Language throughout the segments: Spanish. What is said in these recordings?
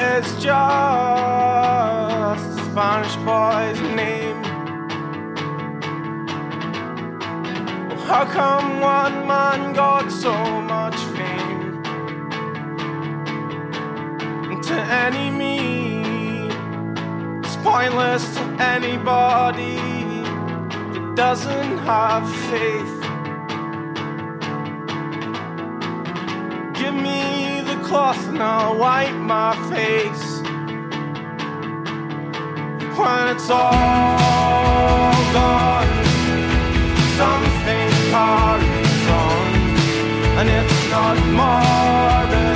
It's just a Spanish boy's name. How come one man got so much fame? To any me, it's pointless to anybody that doesn't have faith. Cloth and I'll wipe my face. When it's all gone, something carries on, and it's not more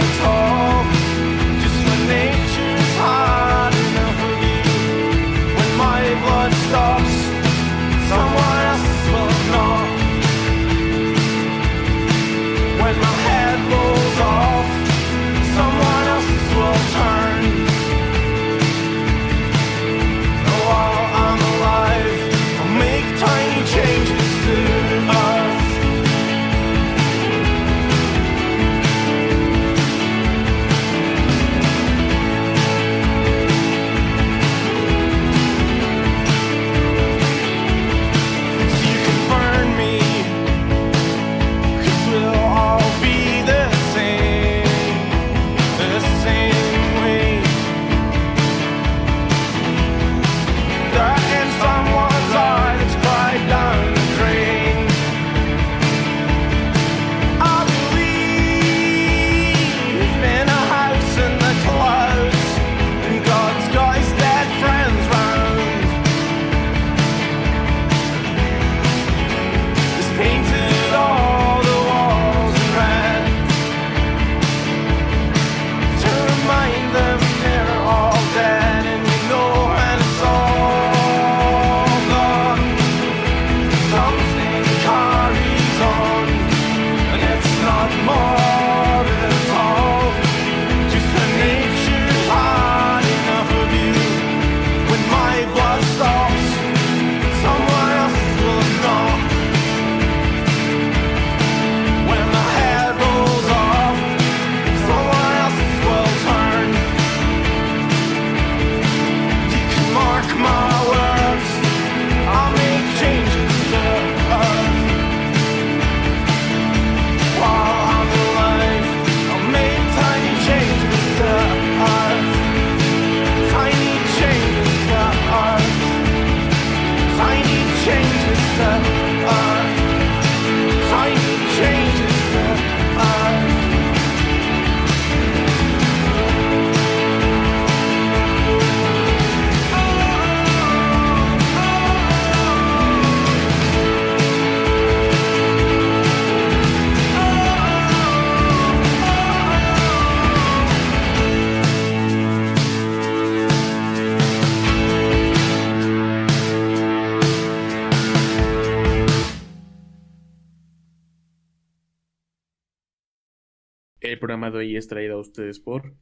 es traído a ustedes por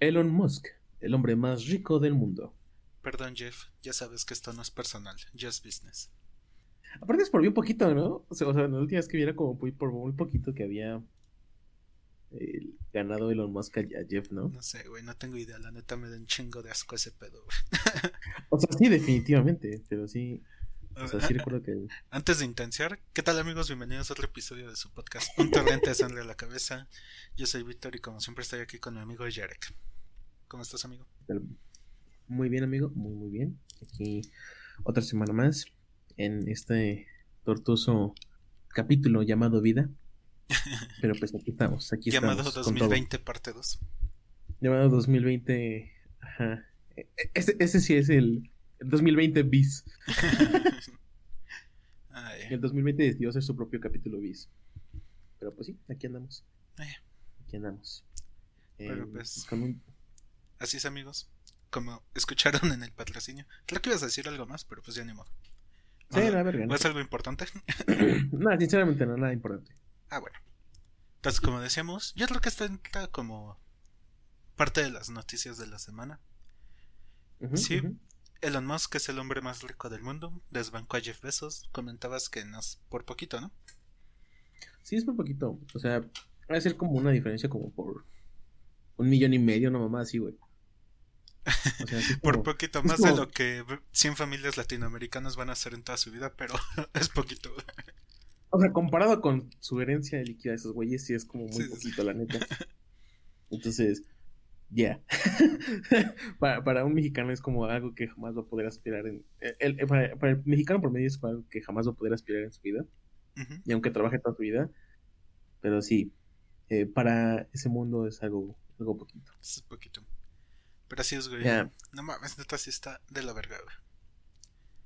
Elon Musk, el hombre más rico del mundo. Perdón, Jeff, ya sabes que esto no es personal, just business. Aparte es por bien poquito, ¿no? O sea, en la última vez que vi era como muy, por muy poquito que había eh, ganado Elon Musk a, a Jeff, ¿no? No sé, güey, no tengo idea, la neta me da un chingo de asco ese pedo, güey. O sea, sí, definitivamente, pero sí, o sea, sí recuerdo que... Antes de intentar, ¿qué tal amigos? Bienvenidos a otro episodio de su podcast Un torrente de sangre a la cabeza. Yo soy Víctor y como siempre estoy aquí con mi amigo Jarek. ¿Cómo estás, amigo? Muy bien, amigo, muy, muy bien. Aquí otra semana más en este tortuoso capítulo llamado Vida. Pero pues aquí estamos, aquí Llamado estamos. todo. 2020 parte 2. Llamado 2020. Ajá. E- e- Ese, ese sí es el 2020 bis. El 2020 decidió hacer su propio capítulo bis. Pero pues sí, aquí andamos. Eh. Aquí andamos. Pero Eh, pues- con un- así es, amigos. Como escucharon en el patrocinio. Creo que ibas a decir algo más, pero pues ya ni modo. Sí, la verga. ¿O ¿no? es algo importante? No, sinceramente no, nada importante. Ah, bueno. Entonces, como decíamos, yo creo que entra como parte de las noticias de la semana. Sí. Elon Musk es el hombre más rico del mundo, desbancó a Jeff Bezos. Comentabas que no es por poquito, ¿no? Sí, es muy poquito. O sea, Va a ser como una diferencia como por un millón y medio, no mamá, así, güey. O sea, así Por poquito más como- de lo que 100 familias latinoamericanas van a hacer en toda su vida, pero es poquito. O sea, comparado con su herencia líquida de esos güeyes, sí es como muy Sí, sí, sí. poquito, la neta. Entonces, ya. para, para un mexicano es como algo que jamás va a poder aspirar en. el- el- para, para el mexicano promedio es como algo que jamás va a poder aspirar en su vida. Y aunque trabaje toda su vida. Pero sí, eh, para ese mundo es algo, algo poquito. Es poquito. Pero así es, güey. Ya. No mames, neta, sí está de la verga, güey.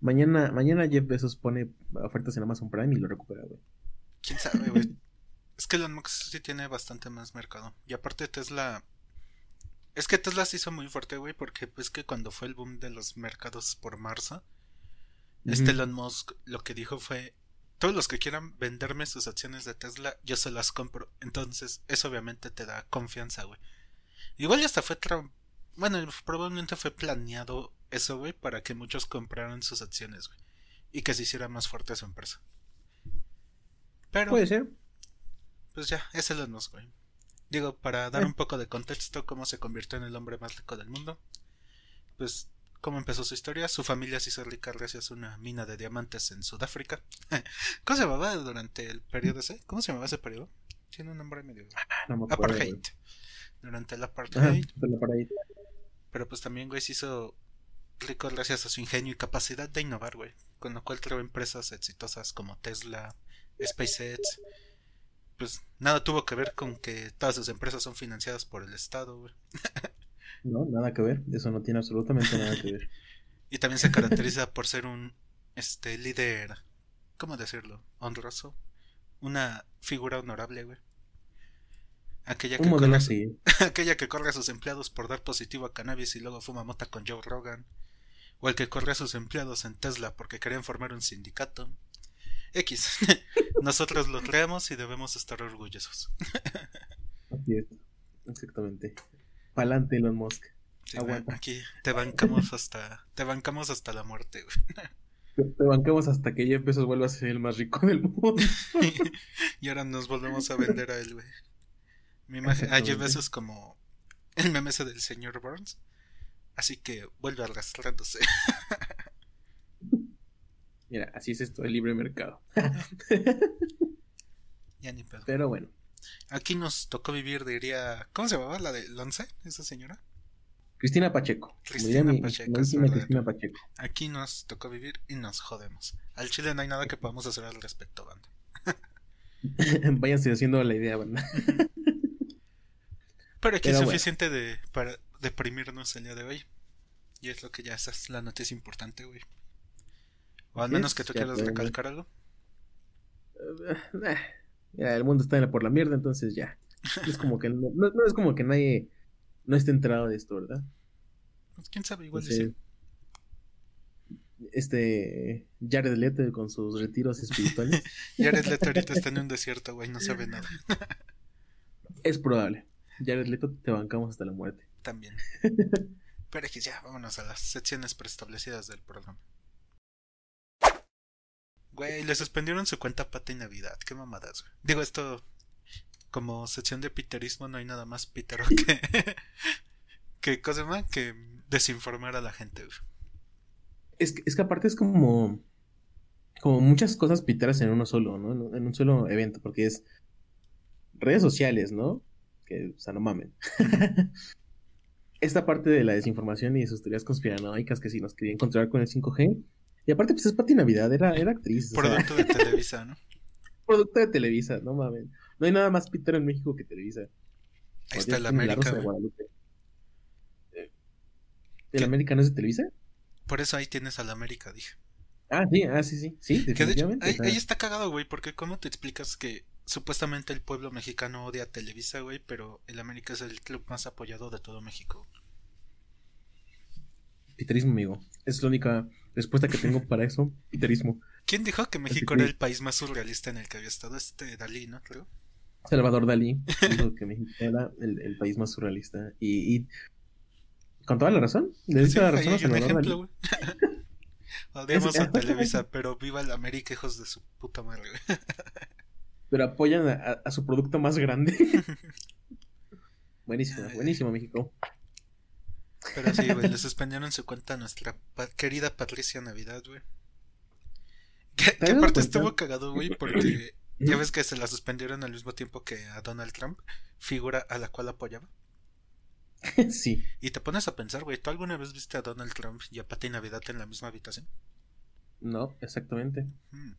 Mañana, mañana Jeff Bezos pone ofertas en Amazon Prime y lo recupera, güey. ¿Quién sabe, güey? es que Elon Musk sí tiene bastante más mercado. Y aparte Tesla... Es que Tesla se hizo muy fuerte, güey, porque pues que cuando fue el boom de los mercados por marzo, este. Elon Musk lo que dijo fue, todos los que quieran venderme sus acciones de Tesla, yo se las compro. Entonces, eso obviamente te da confianza, güey. Igual ya hasta fue... Bueno, probablemente fue planeado eso, güey, para que muchos compraran sus acciones, güey. Y que se hiciera más fuerte su empresa. Pero, Puede ser. pues ya, es Elon Musk, güey. Digo, para dar Eh. un poco de contexto, cómo se convirtió en el hombre más rico del mundo. Pues, cómo empezó su historia. Su familia se hizo rica gracias a una mina de diamantes en Sudáfrica. ¿Cómo se llamaba durante el periodo ese? ¿Cómo se llamaba ese periodo? Tiene un nombre medio... Ah, no me acuerdo, Apartheid. güey. Durante el apartheid. Pero pues también, güey, se hizo rico gracias a su ingenio y capacidad de innovar, güey. Con lo cual creó empresas exitosas como Tesla, SpaceX. Pues nada tuvo que ver con que todas sus empresas son financiadas por el Estado, güey. No, nada que ver. Eso no tiene absolutamente nada que ver. Y también se caracteriza por ser un este líder, ¿cómo decirlo? Honroso. Una figura honorable, güey. Aquella que, corre, aquella que corre a sus empleados por dar positivo a cannabis y luego fuma mota con Joe Rogan. O el que corre a sus empleados en Tesla porque querían formar un sindicato. X. Nosotros lo creamos y debemos estar orgullosos. Así es. Exactamente. Pa'lante Elon Musk. Sí, Aguanta. aquí te bancamos hasta te bancamos hasta la muerte, güey. Te, te banquemos hasta que Jeff Bezos vuelva a ser el más rico del mundo. y ahora nos volvemos a vender a él, güey. Mi imagen, a Jeff. Bezos como el meme del señor Burns. Así que vuelve arrastrándose. Mira, así es esto, el libre mercado. ya ni pedo. Pero bueno, Aquí nos tocó vivir, diría. ¿Cómo se llamaba la del 11? Esa señora. Cristina Pacheco. Cristina mi Pacheco. Cristina Pacheco. Aquí nos tocó vivir y nos jodemos. Al chile no hay nada que podamos hacer al respecto, banda. Váyanse haciendo la idea, banda. Pero aquí Pero es bueno. suficiente de, para deprimirnos el día de hoy. Y es lo que ya esa es la noticia importante, güey. O al menos es, que tú quieras recalcar algo. Eh, ya, el mundo está por la mierda, entonces ya. Es como que no, no- no es como que nadie no esté enterado de esto, ¿verdad? Pues, quién sabe, igual Entonces, este Jared Leto con sus retiros espirituales Jared Leto ahorita está en un desierto, güey, no sabe nada. es probable. Jared Leto te bancamos hasta la muerte. También. Pero X, ya, vámonos a las secciones preestablecidas del programa. Güey, le suspendieron su cuenta Pata y Navidad. Qué mamadas, güey. Digo, esto, como sección de piterismo, no hay nada más pitero que. que cosa más que desinformar a la gente, güey. Es que, es que aparte es como como muchas cosas piteras en uno solo, ¿no? En, un solo evento, porque es redes sociales, ¿no? Que, o sea, no mamen. Esta parte de la desinformación y de sus teorías conspiranoicas que si nos querían encontrar con el 5G. Y aparte, pues es Pati Navidad, era, era actriz. o sea, Producto de Televisa, ¿no? producto de Televisa, no mamen. No hay nada más pitero en México que Televisa. Ahí está el la América, Rosa de güey. Guadalupe. ¿El. América no es de Televisa? Por eso ahí tienes al América, dije. Ah, sí, ah, sí, sí. Sí, Que de hecho, definitivamente. ahí, está cagado, güey, porque ¿cómo te explicas que supuestamente el pueblo mexicano odia a Televisa, güey, pero el América es el club más apoyado de todo México? Piterismo, amigo. Es la única respuesta que tengo para eso. Piterismo. ¿Quién dijo que México sí. era el país más surrealista en el que había estado este Dalí, no? Creo. Salvador Dalí dijo que México era el, el país más surrealista. Y, y con toda la razón. Le Sí, la razón a Salvador ejemplo, Dalí. Odiamos a Televisa, pero viva el América, hijos de su puta madre, pero apoyan a, a- a su producto más grande. buenísimo, buenísimo, México. Pero sí, güey, le suspendieron su cuenta a nuestra pa- querida Patricia Navidad, güey. Que, que ¿Te das aparte cuenta? estuvo cagado, güey, porque ya ves que se la suspendieron al mismo tiempo que a Donald Trump, figura a la cual apoyaba. sí. Y te pones a pensar, güey, ¿tú alguna vez viste a Donald Trump y a Pati Navidad en la misma habitación? No, exactamente. Hmm.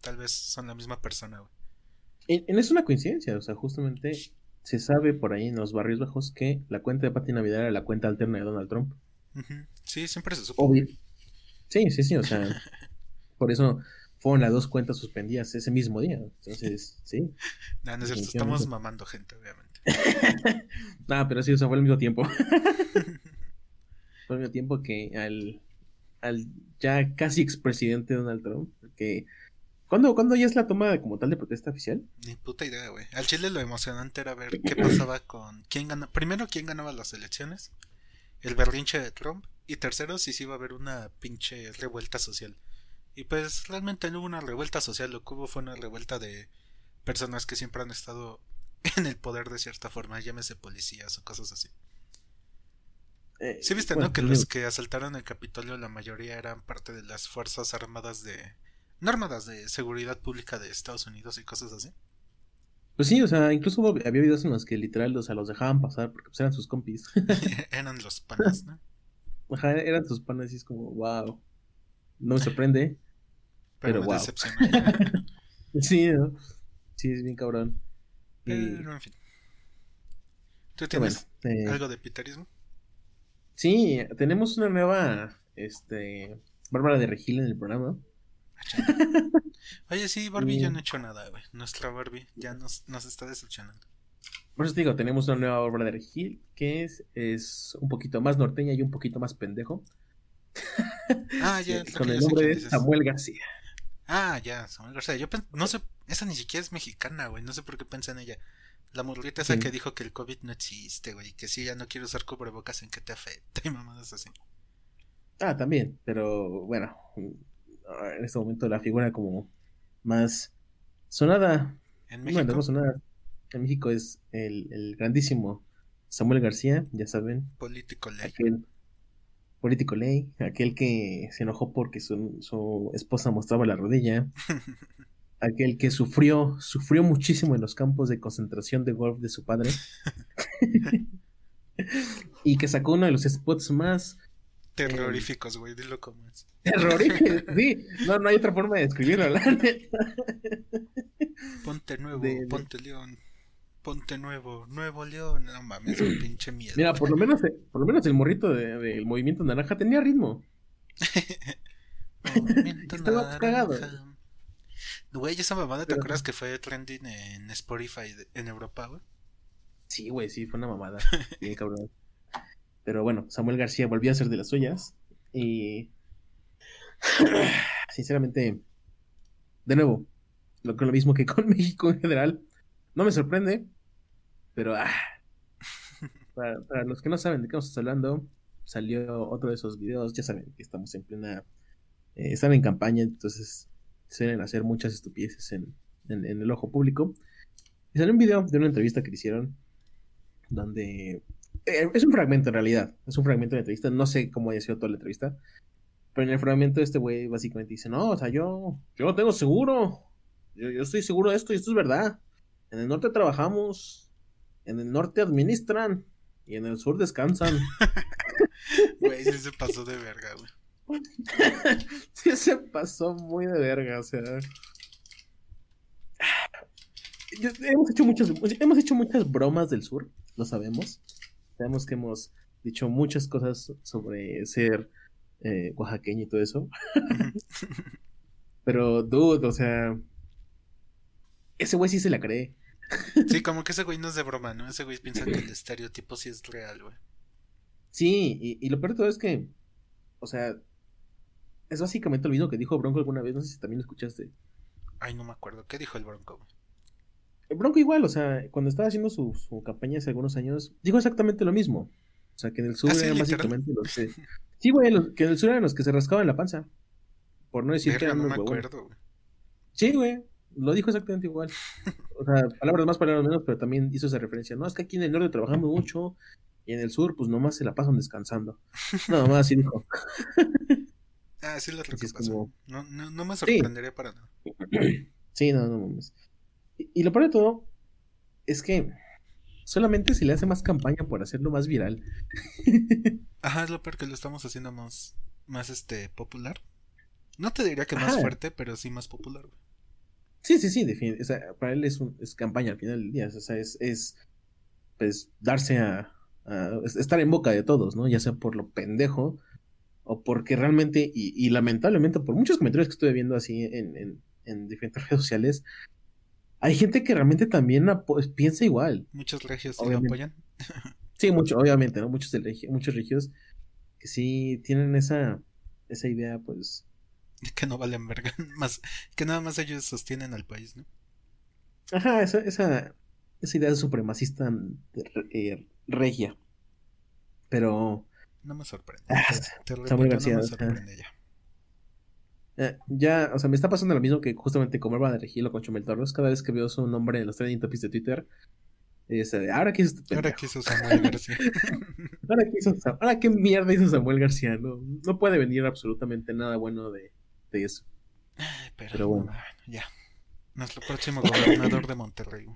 Tal vez son la misma persona, güey. No es una coincidencia, o sea, justamente se sabe por ahí en los barrios bajos que la cuenta de Pati Navidad era la cuenta alterna de Donald Trump. Sí, siempre se supo. Obvio. Sí, sí, sí, o sea, por eso fueron las dos cuentas suspendidas ese mismo día. Entonces, sí. No, no es cierto, estamos mamando gente, obviamente. Nada, pero sí, o sea, fue al mismo tiempo. fue al mismo tiempo que al, al ya casi expresidente Donald Trump, que... ¿Cuándo, ¿Cuándo ya es la toma como tal de protesta oficial? Ni puta idea, güey. Al Chile lo emocionante era ver qué pasaba con quién ganaba. Primero, quién ganaba las elecciones, el berrinche de Trump, y tercero, si sí iba a haber una pinche revuelta social. Y pues realmente no hubo una revuelta social, lo que hubo fue una revuelta de personas que siempre han estado en el poder de cierta forma, llámese policías o cosas así. Eh, Sí viste, bueno, ¿no? Que los que asaltaron el Capitolio, la mayoría eran parte de las Fuerzas Armadas de... No armadas de seguridad pública de Estados Unidos y cosas así. Pues sí, o sea, incluso hubo- había videos en los que literal, o sea, los dejaban pasar porque pues, eran sus compis. eran los panas, ¿no? Ajá, eran sus panas y es como, wow. No me sorprende. Pero, Pero me wow. Sí, ¿no? Sí, es bien cabrón. Pero en fin. ¿Tú bueno, tienes eh, algo de piterismo? sí, tenemos una nueva, este, Bárbara de Regil en el programa. Oye, sí, Barbie ya no ha hecho nada, güey. Nuestra Barbie ya nos, nos está decepcionando. Por eso te digo, tenemos una nueva Bárbara de Regil que es, es un poquito más norteña y un poquito más pendejo. Ah, ya, con el nombre de. Samuel García. Ah, ya, Samuel García. Yo no sé, esa ni siquiera es mexicana, güey. No sé por qué pensé en ella. La morrita esa Sí. que dijo que el COVID no existe, güey. Que si ya no quiere usar cubrebocas en que te afecta y mamadas así. Ah, también, pero bueno, en este momento la figura como más sonada, En bueno, México, no sonada en México es el, el grandísimo Samuel García, ya saben, político ley. aquel político ley, aquel que se enojó porque su, su esposa mostraba la rodilla, aquel que sufrió, sufrió muchísimo en los campos de concentración de golf de su padre, y que sacó uno de los spots más Terroríficos, güey. Dilo como es. Terroríficos. Sí, no, no hay otra forma de describirlo, la neta. Ponte nuevo, De- ponte león. Ponte nuevo, nuevo león. No mames, un pinche miedo. Mira, por lo menos, por lo menos el morrito de- del movimiento naranja tenía ritmo. Movimiento Estaba cagado. naranja. Güey, esa mamada, ¿te Pero- acuerdas que fue trending en Spotify en Europa, güey? Sí, güey, sí, fue una mamada. Sí, cabrón. Pero bueno, Samuel García volvió a hacer de las suyas. Y. Sinceramente, de nuevo, lo, lo mismo que con México en general. No me sorprende, pero. ah, para, los que no saben de qué estamos hablando, salió otro de esos videos. Ya saben que estamos en plena. eh, están en campaña, entonces suelen hacer muchas estupideces en, en- el ojo público. Y salió un video de una entrevista que le hicieron donde eh, es un fragmento en realidad, es un fragmento de entrevista, no sé cómo haya sido toda la entrevista, pero en el fragmento este güey básicamente dice, no, o sea, yo, yo tengo seguro, yo, yo estoy seguro de esto y esto es verdad, en el norte trabajamos, en el norte administran y en el sur descansan. Güey, sí se pasó de verga, güey. sí se pasó muy de verga, o sea. Yo- hemos hecho muchas, hemos hecho muchas bromas del sur, lo sabemos. Sabemos que hemos dicho muchas cosas sobre ser eh, oaxaqueño y todo eso. Pero, dude, o sea. Ese güey sí se la cree. Sí, como que ese güey no es de broma, ¿no? Ese güey piensa que el estereotipo sí es real, güey. Sí, y, y lo peor de todo es que. O sea. Es básicamente lo mismo que dijo Bronco alguna vez. No sé si también lo escuchaste. Ay, no me acuerdo. ¿Qué dijo el bronco, güey? El Bronco igual, o sea, cuando estaba haciendo su, su campaña hace algunos años, dijo exactamente lo mismo. O sea, que en el sur ¿Ah, sí, literal? básicamente los que... Sí, güey, los- que en el sur eran los que se rascaban la panza. Por no decir que Verga, eran no unos me huevones. acuerdo, güey. Sí, güey. lo dijo exactamente igual. O sea, palabras más, palabras menos, pero también hizo esa referencia. No, es que aquí en el norte trabajamos mucho y en el sur, pues nomás se la pasan descansando. Nada más así dijo. Ah, sí, lo que es pasó. como- No, no, no me sorprendería para nada. Sí, no, no mames. Y, y lo peor de todo es que solamente se le hace más campaña por hacerlo más viral. Ajá, es lo peor que lo estamos haciendo más, más este, popular. No te diría que más Ajá. fuerte, pero sí más popular. güey. Sí, sí, sí, defini- o sea, para él es, un- es campaña al final del día. O sea, es, es pues darse a, a- es- estar en boca de todos, ¿no? Ya sea por lo pendejo o porque realmente, y, y lamentablemente por muchos comentarios que estuve viendo así en, en, en diferentes redes sociales, hay gente que realmente también piensa igual. Muchos regios sí lo apoyan. Sí, mucho, obviamente, ¿no? Muchos, muchos regios que sí tienen esa, esa idea, pues, Que no valen verga. Más, que nada más ellos sostienen al país, ¿no? ajá, esa, esa, esa idea supremacista de- eh, regia. Pero No me sorprende. Ah, te, te repito, no me sorprende ya. Eh, ya, o sea, me está pasando lo mismo que justamente con Barba de Regilo con Chumel Torres. Cada vez que veo su nombre en los trending topics de Twitter, es ahora hizo este Ahora pendejo? quiso Samuel García. Ahora hizo Sam- ahora qué mierda hizo Samuel García. No, no puede venir absolutamente nada bueno de, de eso. Ay, Pero, Pero bueno. bueno, ya. Nuestro próximo gobernador de Monterrey.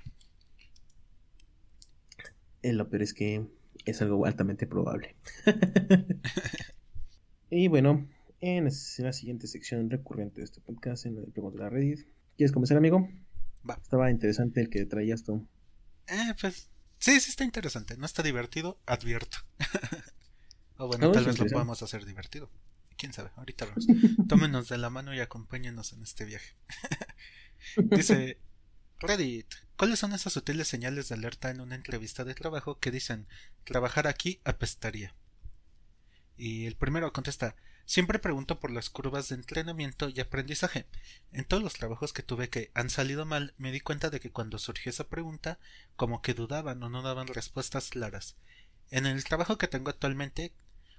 Eh, lo peor es que es algo altamente probable. y bueno, en la siguiente sección recurrente de este podcast, en la de preguntas de la Reddit. ¿Quieres comenzar, amigo? Va. Estaba interesante el que traías tú. Eh, pues. Sí, sí está interesante. No está divertido, advierto. o bueno, No, tal vez lo podamos hacer divertido. Quién sabe, ahorita vemos. Tómenos de la mano y acompáñenos en este viaje. Dice Reddit, ¿cuáles son esas sutiles señales de alerta en una entrevista de trabajo que dicen trabajar aquí apestaría? Y el primero contesta, siempre pregunto por las curvas de entrenamiento y aprendizaje. En todos los trabajos que tuve que han salido mal, me di cuenta de que cuando surgió esa pregunta, como que dudaban o no daban respuestas claras. En el trabajo que tengo actualmente,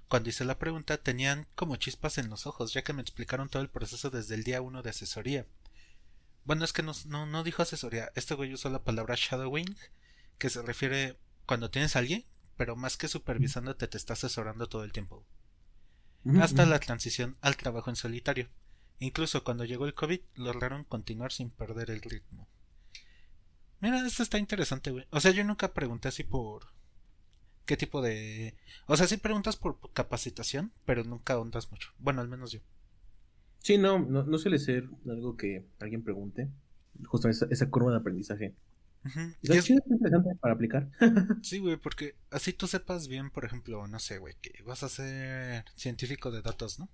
cuando hice la pregunta, tenían como chispas en los ojos, ya que me explicaron todo el proceso desde el día uno de asesoría. Bueno, es que no, no, no dijo asesoría, este güey usó la palabra shadowing, que se refiere cuando tienes a alguien, pero más que supervisándote te está asesorando todo el tiempo. Hasta la transición al trabajo en solitario. Incluso cuando llegó el COVID, lograron continuar sin perder el ritmo. Mira, esto está interesante, güey. O sea, yo nunca pregunté así por qué tipo de... O sea, sí preguntas por capacitación, pero nunca ahondas mucho. Bueno, al menos yo. Sí, no, no, no suele ser algo que alguien pregunte. Justo esa, esa curva de aprendizaje. Y está es- chido, interesante para aplicar. Sí, güey, porque así tú sepas bien, por ejemplo, no sé, güey, que vas a ser científico de datos, ¿no?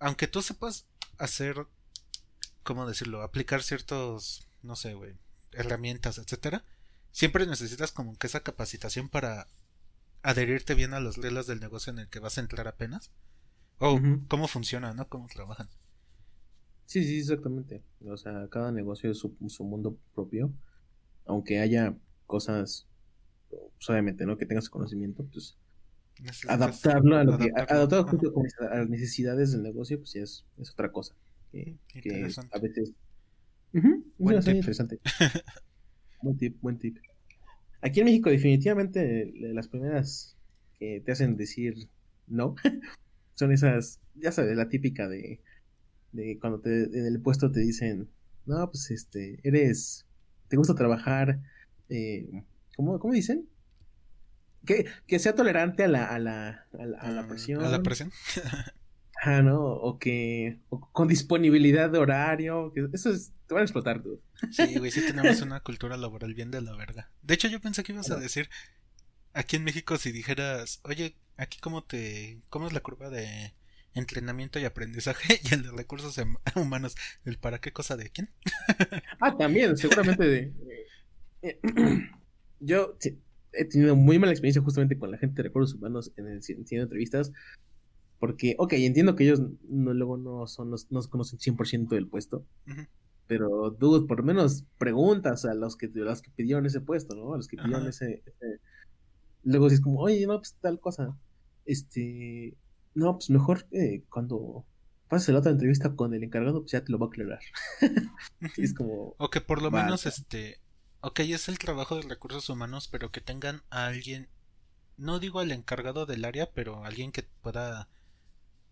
Aunque tú sepas hacer, ¿cómo decirlo? Aplicar ciertos, no sé, güey, herramientas, etcétera, siempre necesitas como que esa capacitación para adherirte bien a las reglas del negocio en el que vas a entrar apenas. O Ujú. cómo funciona, ¿no? Cómo trabajan. Sí, sí, exactamente. O sea, cada negocio es su, su mundo propio. Aunque haya cosas, pues, obviamente, ¿no? Que tengas conocimiento, pues Necesitas adaptarlo a lo que, adaptarlo. a las necesidades del negocio, pues ya es, es otra cosa. Que, a veces. Ujú, es Buen tip. interesante. buen tip, buen tip. Aquí en México, definitivamente, las primeras que te hacen decir no son esas, ya sabes, la típica de, de cuando te, en el puesto te dicen, no, pues este, eres, te gusta trabajar, eh, ¿cómo, cómo dicen? Que, que sea tolerante a la, a la, a la, a la Ah, presión. A la presión. Ajá, ¿no? O que, o con disponibilidad de horario, que eso es, te van a explotar, dude. Sí, güey, sí tenemos una cultura laboral bien de la verga. De hecho, yo pensé que ibas a decir aquí en México si dijeras, oye, aquí cómo te, cómo es la curva de entrenamiento y aprendizaje y el de recursos em- humanos, el para qué cosa de quién. Ah, también, seguramente de... eh, yo sí, he tenido muy mala experiencia justamente con la gente de recursos humanos en el haciendo entrevistas, porque, ok, entiendo que ellos no, luego no son, no, no conocen 100% del puesto, pero, dude, por lo menos preguntas a los que, a los que pidieron ese puesto, ¿no? A los que pidieron ese, ese- Luego si es como, oye, no, pues tal cosa. Este... No, pues mejor eh, cuando pasas la otra entrevista con el encargado, pues ya te lo va a aclarar. Es como, O que por lo menos, este, ok, es el trabajo de recursos humanos, pero que tengan a alguien, no digo al encargado del área, pero alguien que pueda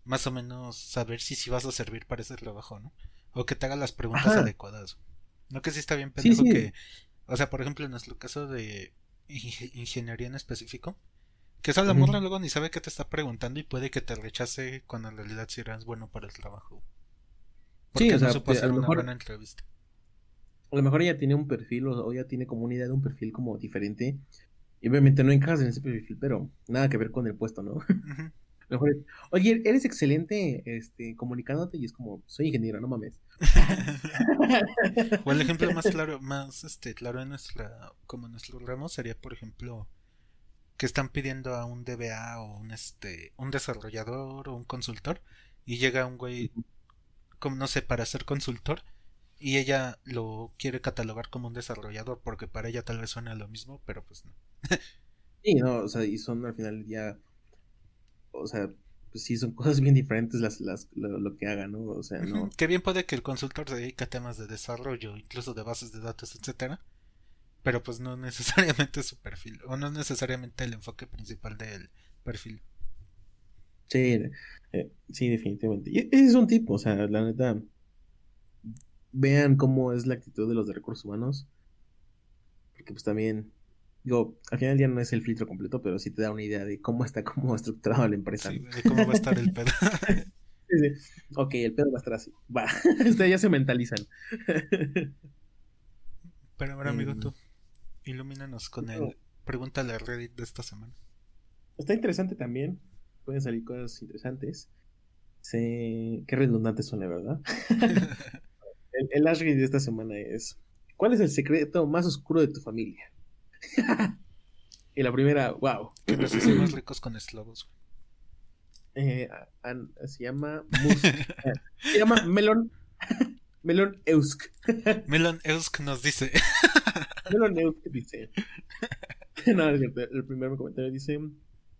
más o menos saber si sí vas a servir para ese trabajo, ¿no? O que te haga las preguntas Ajá. adecuadas. No que sí está bien pendejo sí. que, o sea, por ejemplo, en nuestro caso de inge- ingeniería en específico, que esa la morra luego ni sabe qué te está preguntando y puede que te rechace cuando en realidad sí eres bueno para el trabajo. Porque Sí, o no sea, te- a lo una mejor- buena entrevista. a lo mejor ella tiene un perfil o, ella tiene como una idea de un perfil como diferente. Y obviamente no encajas en ese perfil, pero nada que ver con el puesto, ¿no? Ujú. Mejor es, oye, eres excelente este, comunicándote y es como, soy ingeniero, no mames. O el ejemplo más claro, más este claro en nuestra, como en nuestro ramo sería por ejemplo que están pidiendo a un DBA o un este, un desarrollador o un consultor y llega un güey como no sé, para ser consultor y ella lo quiere catalogar como un desarrollador porque para ella tal vez suena lo mismo, pero pues no. Sí, no, o sea, y son al final día, o sea, pues sí, son cosas bien diferentes las, las, lo, lo que hagan, ¿no? O sea, no. Que bien puede que el consultor se dedique a temas de desarrollo, incluso de bases de datos, etcétera, pero pues no necesariamente su perfil, o no es necesariamente el enfoque principal del perfil. Sí, eh, sí, definitivamente. Y ese es un tipo, o sea, la neta, vean cómo es la actitud de los de recursos humanos, porque pues también, digo, al final del día no es el filtro completo, pero sí te da una idea de cómo está como estructurada la empresa. Sí, de cómo va a estar el pedo. Sí, sí. Ok, el pedo va a estar así. Va, ustedes ya se mentalizan. Pero ahora, amigo, Mm. tú, ilumínanos con el pregúntale a Reddit de esta semana. Está interesante también. Pueden salir cosas interesantes. Sí, qué redundantes son, la verdad. El, el Ashby de esta semana es: ¿Cuál es el secreto más oscuro de tu familia? y la primera, wow. Que nos hicimos ricos con esclavos. güey. Eh, se llama Mus- eh, se llama Melon Melon Eusk. Melon Eusk nos dice. Melon Eusk dice. no, cierto, el primer comentario dice: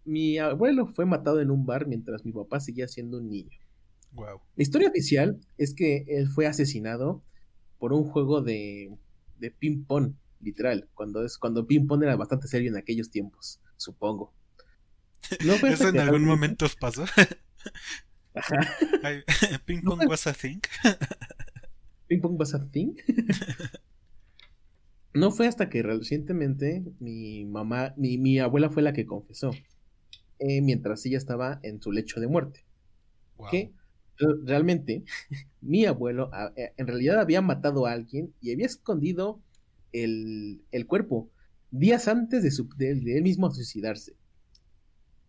Mi abuelo fue matado en un bar mientras mi papá seguía siendo un niño. wow. La historia oficial es que él fue asesinado por un juego de, de ping-pong, literal, cuando, es, cuando ping-pong era bastante serio en aquellos tiempos, supongo. No fue ¿Eso en algún momento os pasó? Ajá. Ay, Ping No pong fue- was a thing. ¿Ping-pong was a thing? No fue hasta que recientemente mi mamá, mi, mi abuela fue la que confesó, eh, mientras ella estaba en su lecho de muerte. Wow. que re- realmente mi abuelo a- eh, en realidad había matado a alguien y había escondido el, el cuerpo días antes de, su- de- de él mismo suicidarse.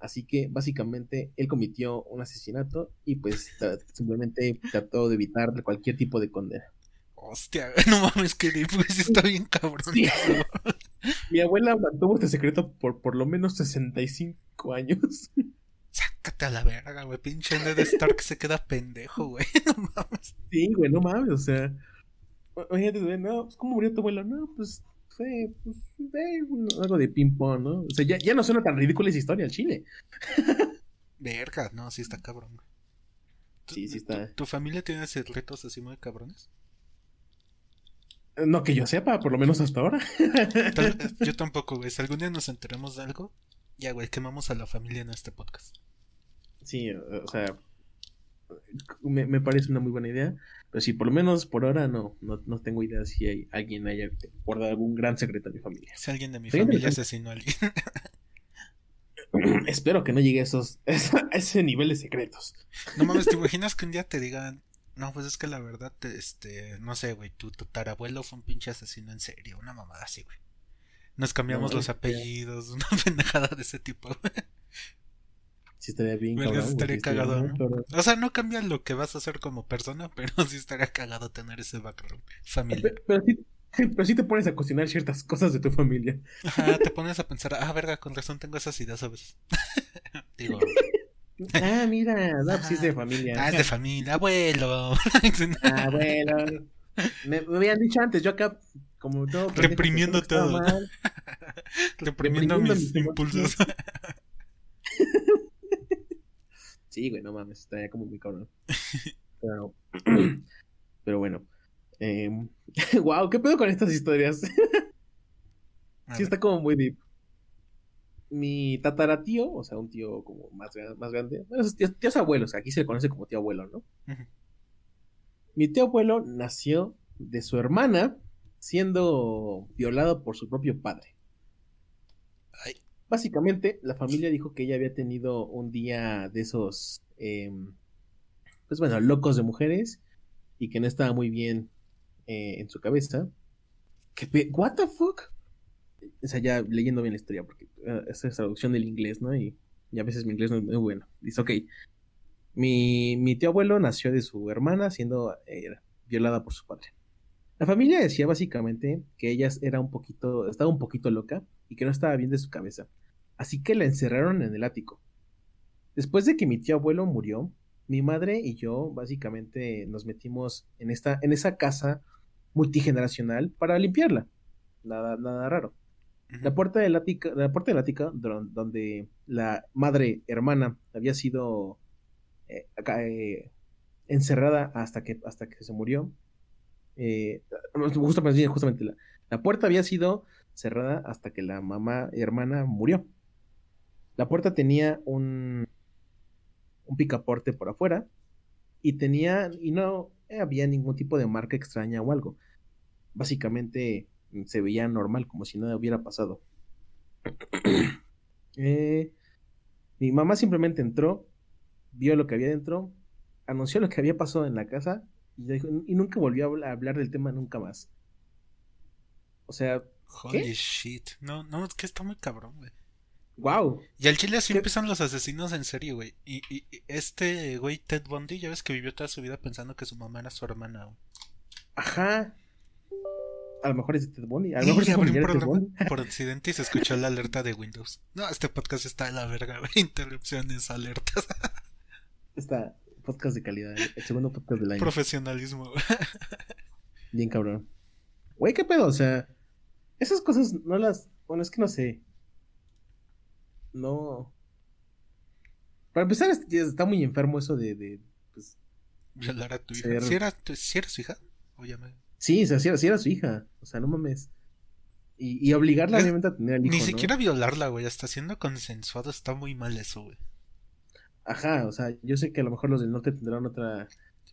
Así que básicamente él cometió un asesinato y pues simplemente trató de evitar cualquier tipo de condena. Hostia, no mames, que sí está bien cabrón. Sí. Mi abuela mantuvo este secreto por por lo menos 65 años. Sácate a la verga, güey. Pinche Ned Stark se queda pendejo, güey. No mames. Sí, güey, no mames, o sea. o- Imagínate, güey, no, pues, ¿cómo murió tu abuelo? No, pues fue, pues, un- algo de ping-pong, ¿no? O sea, ya, ya no suena tan ridícula esa historia al chile. Verga, no, sí está cabrón. güey. ¿Tu- Sí, sí está. ¿Tu, familia tiene secretos así muy cabrones? No que yo sepa, por lo menos hasta ahora. Tal- yo tampoco, güey. Si algún día nos enteramos de algo, ya, güey, quemamos a la familia en este podcast. Sí, o o sea, me, me parece una muy buena idea. Pero sí, por lo menos por ahora no, no, no tengo idea si hay alguien haya guardado algún gran secreto en mi familia. Si alguien de mi familia asesinó a alguien. Espero que no llegue a esos, a ese nivel de secretos. No mames, ¿te imaginas que un día te digan, no, pues es que la verdad, te- este, no sé, güey, tu tatarabuelo fue un pinche asesino en serio, una mamada así, güey. Nos cambiamos No, los apellidos, una pendejada de ese tipo, güey. Sí estaría bien Vergas, cabrón, güey, estaría sí estaría cagado. O sea, no cambia lo que vas a hacer como persona, pero sí estaría cagado tener ese background familiar. Pe- Pero sí, pero sí te pones a cuestionar ciertas cosas de tu familia. Ajá, te pones a pensar, ah, verga, con razón tengo esas ideas a veces. Digo, Ah, mira, no, pues sí es de familia. ah, es de familia, abuelo. Ah, bueno. Me, me habían dicho antes, yo acá, como todo. Reprimiendo todo. mal. Reprimiendo Reprimiendo mis mis impulsos. Sí, güey, no mames, estaría como muy cabrón. Pero, pero bueno. Em, wow, ¿qué pedo con estas historias? Sí, está como muy deep. Mi tataratío, o sea, un tío como más, más grande, bueno, esos tíos, tíos abuelos, aquí se le conoce como tío abuelo, ¿no? Mi tío abuelo nació de su hermana siendo violado por su propio padre. Ay, Básicamente, la familia dijo que ella había tenido un día de esos, em, pues bueno, locos de mujeres y que no estaba muy bien eh, en su cabeza. ¿Qué pe- ¿What the fuck? O sea, ya leyendo bien la historia, porque eh, esa es traducción del inglés, ¿no? Y, y a veces mi inglés no es muy bueno. Dice, ok, mi, mi tío abuelo nació de su hermana siendo eh, violada por su padre. La familia decía básicamente que ella era un poquito, estaba un poquito loca y que no estaba bien de su cabeza. Así que la encerraron en el ático. Después de que mi tío abuelo murió, mi madre y yo básicamente nos metimos en esta, en esa casa multigeneracional para limpiarla. Nada, nada raro. La puerta del ático, la puerta del donde la madre hermana había sido eh, acá, eh, encerrada hasta que, hasta que se murió. eh, justamente la, la puerta había sido cerrada hasta que la mamá hermana murió. La puerta tenía un, un picaporte por afuera y tenía y no había ningún tipo de marca extraña o algo. Básicamente se veía normal, como si nada hubiera pasado. Eh, mi mamá simplemente entró, vio lo que había dentro, anunció lo que había pasado en la casa y, dijo- y nunca volvió a habl- a hablar del tema nunca más. O sea, Holy shit. No, no, es que está muy cabrón, güey. wow. Y al chile así ¿Qué? empiezan los asesinos en serio, güey. Y, y- y este güey Ted Bundy, ya ves que vivió toda su vida pensando que su mamá era su hermana, güey. Ajá. A lo mejor es de Ted Bundy. A lo mejor es de Ted Bundy. por accidente y se escuchó la alerta de Windows. No, este podcast está de la verga. Interrupciones, alertas, Está podcast de calidad. El segundo podcast del año. profesionalismo. Bien cabrón. Güey, ¿qué pedo? O sea, esas cosas no las... Bueno, es que no sé. No... Para empezar, es- está muy enfermo eso de... de, pues, Violar a tu hija. Ser- ¿Si era, si era su hija? O ya me- sí, o sea, sí era, su hija. O sea, no mames. Y, y obligarla Es- obviamente a tener al hijo, Ni ¿no? siquiera violarla, güey. Hasta siendo consensuado está muy mal eso, güey. Ajá, o sea, yo sé que a lo mejor los del norte tendrán otra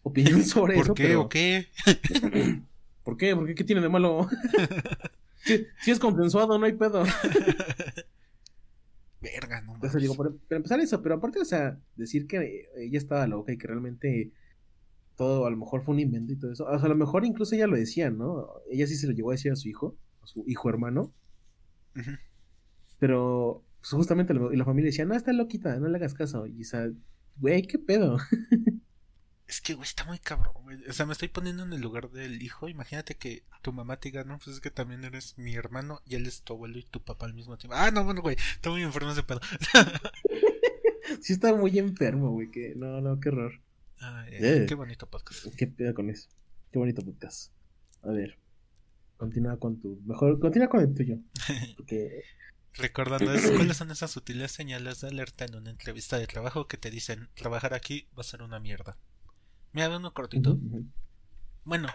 opinión sobre ¿Por eso, qué pero... o qué? ¿Por qué? ¿Por qué? ¿Qué tiene de malo? si, si es consensuado, no hay pedo. Verga, no mames. digo, para, para empezar eso, pero aparte, o sea, decir que ella estaba loca y que realmente todo a lo mejor fue un invento y todo eso. O sea, a lo mejor incluso ella lo decía, ¿no? Ella sí se lo llegó a decir a su hijo, a su hijo hermano, pero pues, justamente la, y la familia decía, no, está loquita, no le hagas caso. Y o sea, güey, ¿qué pedo? Es que, güey, está muy cabrón, güey. O sea, me estoy poniendo en el lugar del hijo. Imagínate que tu mamá te diga, no, pues es que también eres mi hermano y él es tu abuelo y tu papá al mismo tiempo. Ah, no, bueno, güey, está muy enfermo ese pedo. Sí está muy enfermo, güey, que no, no, qué horror. Ay, Eh. Qué bonito podcast. ¿Qué pedo con eso? Qué bonito podcast. A ver, continúa con tu, mejor, continúa con el tuyo, porque Recordando es- cuáles son esas sutiles señales de alerta en una entrevista de trabajo que te dicen, trabajar aquí va a ser una mierda. Mira, uno cortito. Bueno,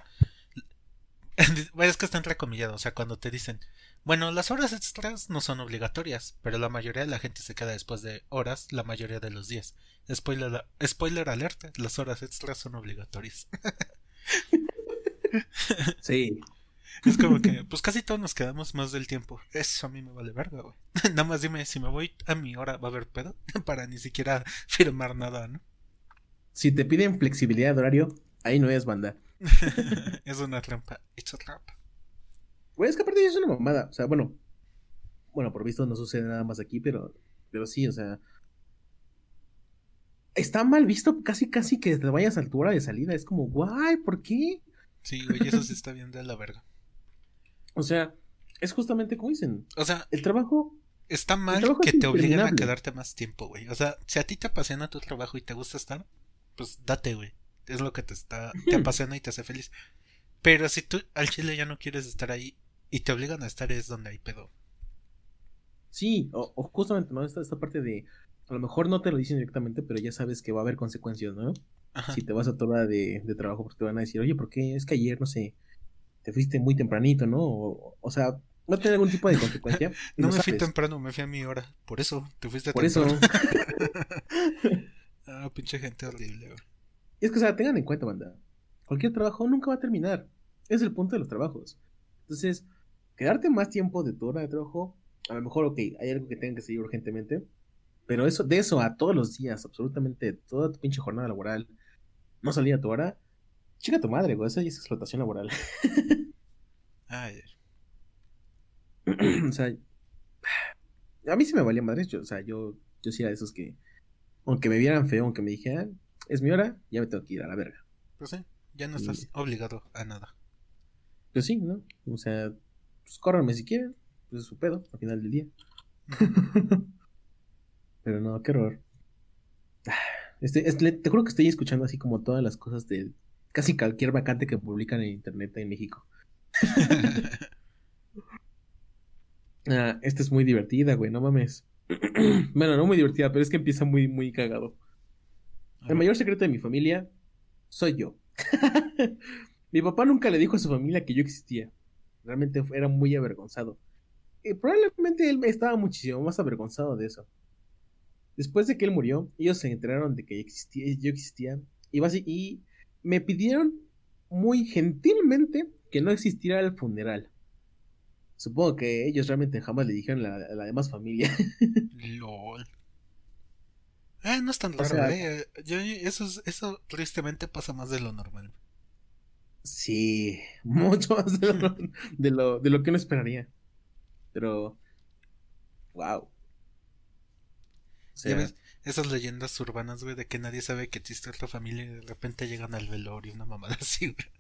es que está entrecomillado, o sea, cuando te dicen, bueno, las horas extras no son obligatorias, pero la mayoría de la gente se queda después de horas la mayoría de los días. Spoiler, spoiler alerta, las horas extras son obligatorias. Sí, Es como que, pues casi todos nos quedamos más del tiempo. Eso a mí me vale verga, güey. Nada más dime, si me voy a mi hora, ¿va a haber pedo? Para ni siquiera firmar nada, ¿no? si te piden flexibilidad de horario, ahí no es banda. es una trampa. It's a trap. Güey, es que aparte es una mamada. O sea, bueno, bueno, por visto no sucede nada más aquí, pero, pero sí, o sea, está mal visto casi, casi que te vayas a tu hora de salida. Es como, guay, ¿por qué? Sí, güey, eso sí está bien de la verga. O sea, es justamente como dicen, O sea, el trabajo, está mal trabajo que te obliguen a quedarte más tiempo, güey. O sea, si a ti te apasiona tu trabajo y te gusta estar, pues date, güey. Es lo que te está, te apasiona y te hace feliz. Pero si tú al chile ya no quieres estar ahí y te obligan a estar, es donde hay pedo. sí, o, o justamente, ¿no? Esta, esta parte de, a lo mejor no te lo dicen directamente, pero ya sabes que va a haber consecuencias, ¿no? Ajá. Si te vas a tu hora de, de trabajo, porque te van a decir, oye, ¿por qué? Es que ayer, no sé, te fuiste muy tempranito, ¿no? O, o sea, va a tener algún tipo de consecuencia. No me fui temprano, me fui a mi hora. Por eso, te fuiste Por eso. temprano. ah, pinche gente horrible, güey. Y es que, o sea, tengan en cuenta, banda. Cualquier trabajo nunca va a terminar. Es el punto de los trabajos. Entonces, quedarte más tiempo de tu hora de trabajo, a lo mejor, ok, hay algo que tengan que seguir urgentemente, pero eso, de eso a todos los días, absolutamente toda tu pinche jornada laboral, no salir a tu hora, chica tu madre, güey, eso es explotación laboral. Ay, o sea, a mí sí me valía madre, yo, o sea, yo, yo sí era de esos que, aunque me vieran feo, aunque me dijeran, es mi hora, ya me tengo que ir a la verga. pues sí, ya no estás obligado a nada. Pues sí, ¿no? O sea, pues córranme si quieren, pues es su pedo, al final del día. Pero no, qué horror. Este, es- le- te juro que estoy escuchando así como todas las cosas de casi cualquier vacante que publican en internet en México. Ah, esta es muy divertida, güey, no mames. bueno, no muy divertida, pero es que empieza muy, muy cagado. El mayor secreto de mi familia soy yo. mi papá nunca le dijo a su familia que yo existía. Realmente era muy avergonzado. Y probablemente él estaba muchísimo más avergonzado de eso. Después de que él murió, ellos se enteraron de que existía, yo existía y, y me pidieron muy gentilmente que no existiera el funeral. Supongo que ellos realmente jamás le dijeron a la, a la demás familia. LOL. Ah, no es tan O raro, sea- eh. Yo, eso, es- eso tristemente pasa más de lo normal. Sí, mucho más de lo, de lo, de lo que uno esperaría. Pero, wow. O Ya sea, ves, esas leyendas urbanas, güey, de que nadie sabe que existe otra familia y de repente llegan al velorio, una mamada así, güey.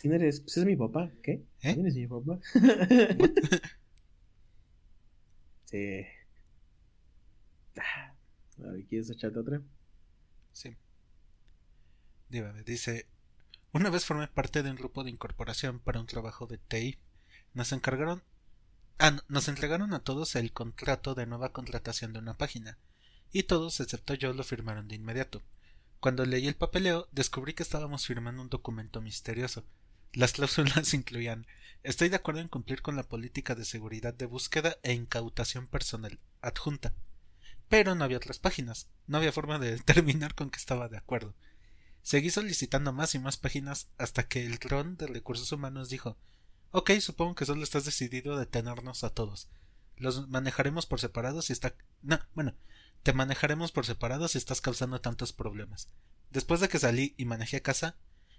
¿quién eres? Pues es mi papá. ¿Qué? ¿Eh? ¿Quién es mi papá? sí. Ah, A ver, ¿quieres echarte otra? Sí. Dígame, dice, una vez formé parte de un grupo de incorporación para un trabajo de TI. Nos encargaron... Ah, no, nos entregaron a todos el contrato de nueva contratación de una página. Y todos, excepto yo, lo firmaron de inmediato. Cuando leí el papeleo, descubrí que estábamos firmando un documento misterioso. Las cláusulas incluían Estoy de acuerdo en cumplir con la política de seguridad de búsqueda e incautación personal adjunta. Pero no había otras páginas. No había forma de determinar con que estaba de acuerdo. Seguí solicitando más y más páginas hasta que el dron de recursos humanos dijo Ok, supongo que solo estás decidido a detenernos a todos. Los manejaremos por separado si está... No, bueno, te manejaremos por separado si estás causando tantos problemas. Después de que salí y manejé a casa,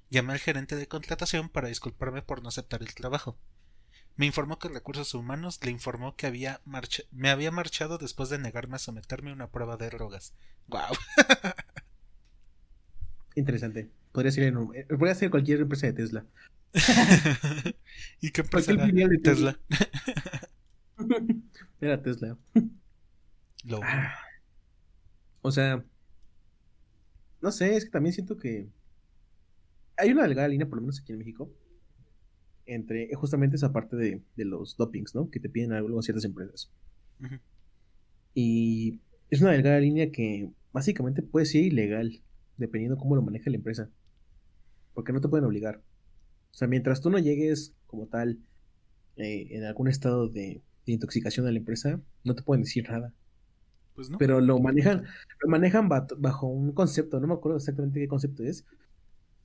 llamé al gerente de contratación para disculparme por no aceptar el trabajo. Me informó que Recursos Humanos le informó que había marcha- me había marchado después de negarme a someterme a una prueba de drogas. ¡Guau! Interesante. Podría ser, en- eh, podría ser cualquier empresa de Tesla. ¿Y qué filial de Tesla. Era Tesla. Ah. O sea, no sé, es que también siento que hay una delgada línea, por lo menos aquí en México, entre justamente esa parte de, de los dopings, ¿no? Que te piden algo a ciertas empresas. Y es una delgada línea que básicamente puede ser ilegal, dependiendo cómo lo maneja la empresa. Porque no te pueden obligar. O sea, mientras tú no llegues como tal eh, en algún estado de, de intoxicación a la empresa, no te pueden decir nada. Pues no. Pero lo manejan, lo manejan ba- bajo un concepto, no me acuerdo exactamente qué concepto es,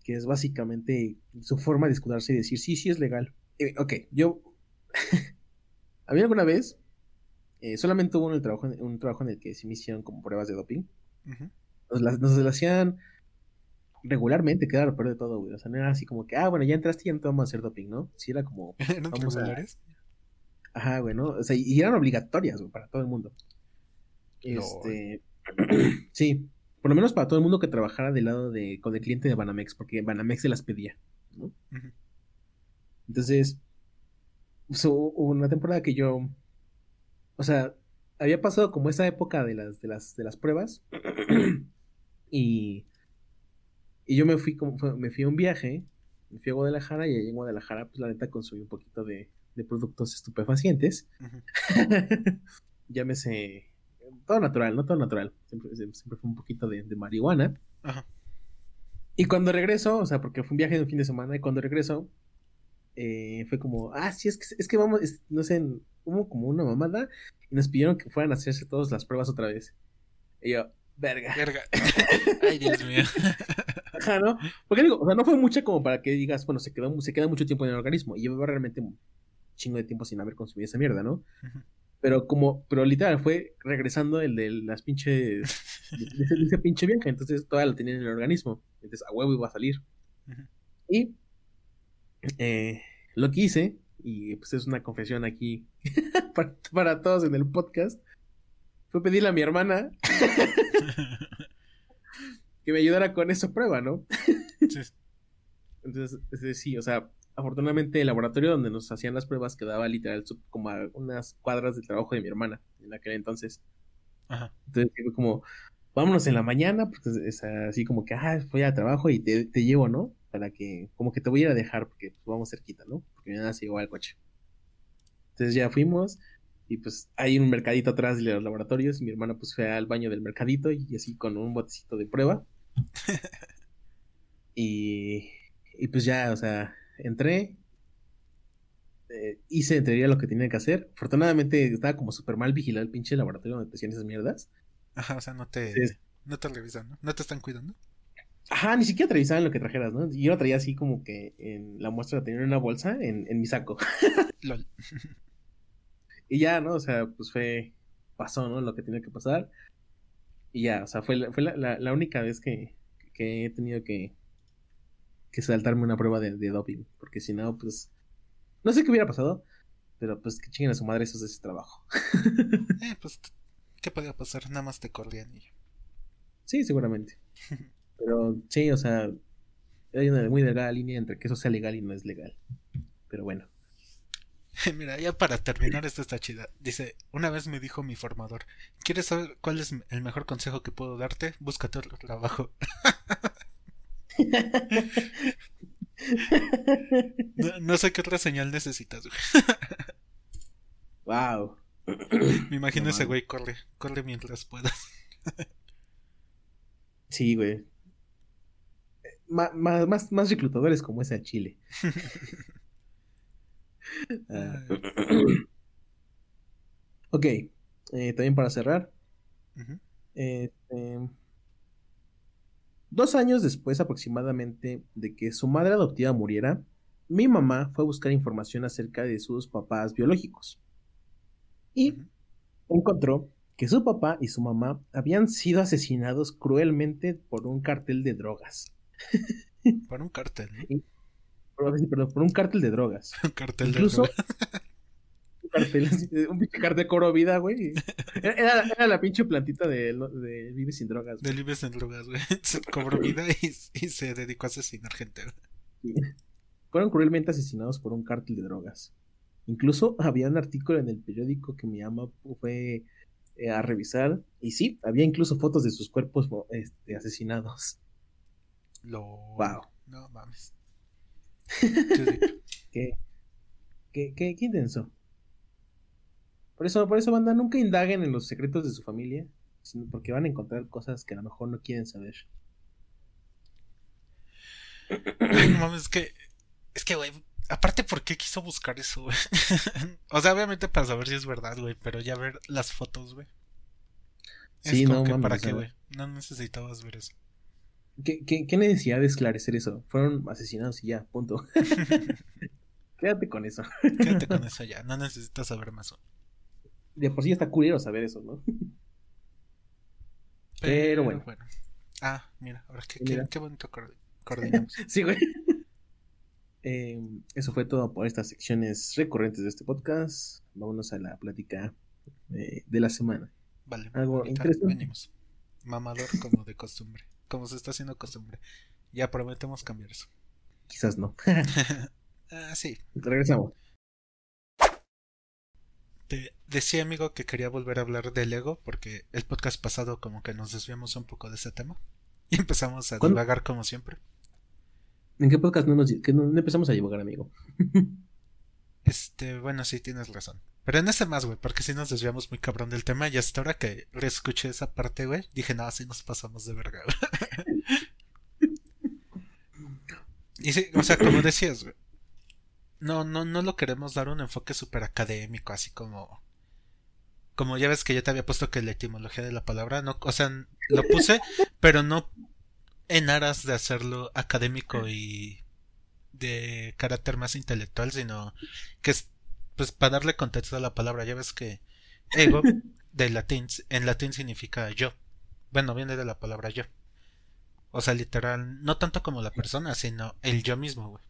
que es básicamente su forma de escudarse y decir, sí, sí es legal. Eh, ok, yo, a mí alguna vez, eh, solamente hubo un trabajo, en- un trabajo en el que se me hicieron como pruebas de doping. Ujú. Nos las, nos las hacían regularmente, que era lo peor de todo, güey. O sea, no era así como que, ah, bueno, ya entraste y ya no te vamos a hacer doping, ¿no? Sí era como, ¿Eran Vamos a-? Ajá, güey, ¿no? O sea, y eran obligatorias, güey, para todo el mundo. Este. sí, por lo menos para todo el mundo que trabajara del lado de. con el cliente de Banamex, porque Banamex se las pedía, ¿no? Entonces. hubo hubo una temporada que yo. O sea, había pasado como esa época de las, de las, de las pruebas. y. Y yo me fui como me fui a un viaje. Me fui a Guadalajara y allí en Guadalajara, pues la neta consumí un poquito de, de productos estupefacientes. Ujú. Llámese todo natural, no todo natural. Siempre, siempre fue un poquito de, de marihuana. Ajá. Y cuando regreso, o sea, porque fue un viaje de un fin de semana, y cuando regreso, eh, fue como, ah, sí, es que, es que vamos, es- no sé, hubo como una mamada, y nos pidieron que fueran a hacerse todas las pruebas otra vez. Y yo, verga. Verga. Ay, Dios mío. Ajá, ¿no? Porque digo, o sea, no fue mucha como para que digas, bueno, se quedó, se queda mucho tiempo en el organismo, y llevaba realmente un chingo de tiempo sin haber consumido esa mierda, ¿no? Pero como, pero literal, fue regresando el de las pinches, de ese, de ese pinche viaje, entonces todavía lo tenía en el organismo, entonces a huevo iba a salir. Ujú. Y eh, lo que hice, y pues es una confesión aquí para, para todos en el podcast, fue pedirle a mi hermana que me ayudara con esa prueba, ¿no? Sí. Entonces, es decir, sí, o sea, afortunadamente el laboratorio donde nos hacían las pruebas quedaba literal como a unas cuadras del trabajo de mi hermana en aquel entonces. Ajá. Entonces fue como, vámonos en la mañana, porque es, es así como que, ah, voy a trabajo y te, te llevo, ¿no? Para que, como que te voy a ir a dejar, porque pues, vamos cerquita, ¿no? Porque mi nada se llevó al coche. Entonces ya fuimos, y pues hay un mercadito atrás de los laboratorios, y mi hermana pues fue al baño del mercadito, y así con un botecito de prueba. y, y pues ya, o sea, entré, eh, hice en teoría lo que tenía que hacer. Afortunadamente estaba como súper mal vigilado el pinche laboratorio donde te hacían esas mierdas. Ajá, o sea, no te, Sí. no te revisan, ¿no? No te están cuidando. Ajá, ni siquiera revisaban lo que trajeras, ¿no? Yo lo traía así como que en la muestra la tenía en una bolsa en, en mi saco. LOL. Y ya, ¿no? O sea, pues fue, pasó, ¿no? Lo que tenía que pasar. Y ya, o sea, fue, la, fue la, la- la única vez que, que he tenido que, que saltarme una prueba de, de doping. Porque si no, pues, no sé qué hubiera pasado, pero pues que chinguen a su madre esos de ese trabajo. Eh, pues, ¿qué podía pasar? Nada más te corrían y. Sí, seguramente. Pero sí, o sea, hay una muy delgada línea entre que eso sea legal y no es legal. Pero bueno. Mira, ya para terminar, esta está chida. Dice, una vez me dijo mi formador, ¿quieres saber cuál es el mejor consejo que puedo darte? Búscate otro trabajo. No, no sé qué otra señal necesitas, güey. wow. Me imagino No ese güey, corre, corre mientras puedas. Sí, güey. Más, más reclutadores como ese a Chile. Ah. ok, eh, también para cerrar. Este, dos años después aproximadamente de que su madre adoptiva muriera, mi mamá fue a buscar información acerca de sus papás biológicos. Y encontró que su papá y su mamá habían sido asesinados cruelmente por un cartel de drogas. Por un cartel, ¿no? Por, sí, perdón, por un cartel de drogas. Un cartel Incluso de un cartel, un pinche cartel coro vida, güey. Era, la pinche plantita de, de Vive sin drogas. güey. de libres en drogas, güey. Se cobró vida y, y se dedicó a asesinar gente. güey. Fueron cruelmente asesinados por un cártel de drogas. Incluso había un artículo en el periódico que mi ama fue eh, a revisar. Y sí, había incluso fotos de sus cuerpos este, asesinados. Lo... Wow. No mames. Qué, qué, qué, qué intenso. Por eso, por eso, banda, nunca indaguen en los secretos de su familia. Sino porque van a encontrar cosas que a lo mejor no quieren saber. No mames, es que. Es que, güey. Aparte, ¿por qué quiso buscar eso, güey? o sea, obviamente para saber si es verdad, güey. Pero ya ver las fotos, güey. Sí, es como no que mames, ¿Para qué, güey? No necesitabas ver eso. ¿Qué, qué, qué necesidad de esclarecer eso? Fueron asesinados y ya, punto. Quédate con eso. Quédate con eso ya. No necesitas saber más. De por sí está culero saber eso, ¿no? Pero bueno. Ah, mira, ahora qué, Mira. qué, qué bonito coordi- coordinamos. Sí, güey. Eh, eso fue todo por estas secciones recurrentes de este podcast. Vámonos a la plática eh, de la semana. Vale, Algo interesante. venimos. Mamador como de costumbre. Como se está haciendo costumbre. Ya prometemos cambiar eso. Quizás no. Ah, sí. Regresamos. Te decía, amigo, que quería volver a hablar del ego porque el podcast pasado como que nos desviamos un poco de ese tema y empezamos a ¿Cuándo? divagar como siempre. ¿En qué podcast no, nos, que no, no empezamos a divagar, amigo? Este, bueno, sí, tienes razón. Pero en ese más, güey, porque si nos desviamos muy cabrón del tema. Y hasta ahora que reescuché esa parte, güey, dije, no, sí nos pasamos de verga, y sí, o sea, como decías, güey. No, no, no lo queremos dar un enfoque súper académico, así como. Como ya ves que yo te había puesto que la etimología de la palabra, no, o sea, lo puse, pero no en aras de hacerlo académico y de carácter más intelectual, sino que es pues para darle contexto a la palabra, ya ves que ego de latín en latín significa yo. Bueno, viene de la palabra yo. O sea, literal, no tanto como la persona, sino el yo mismo, güey.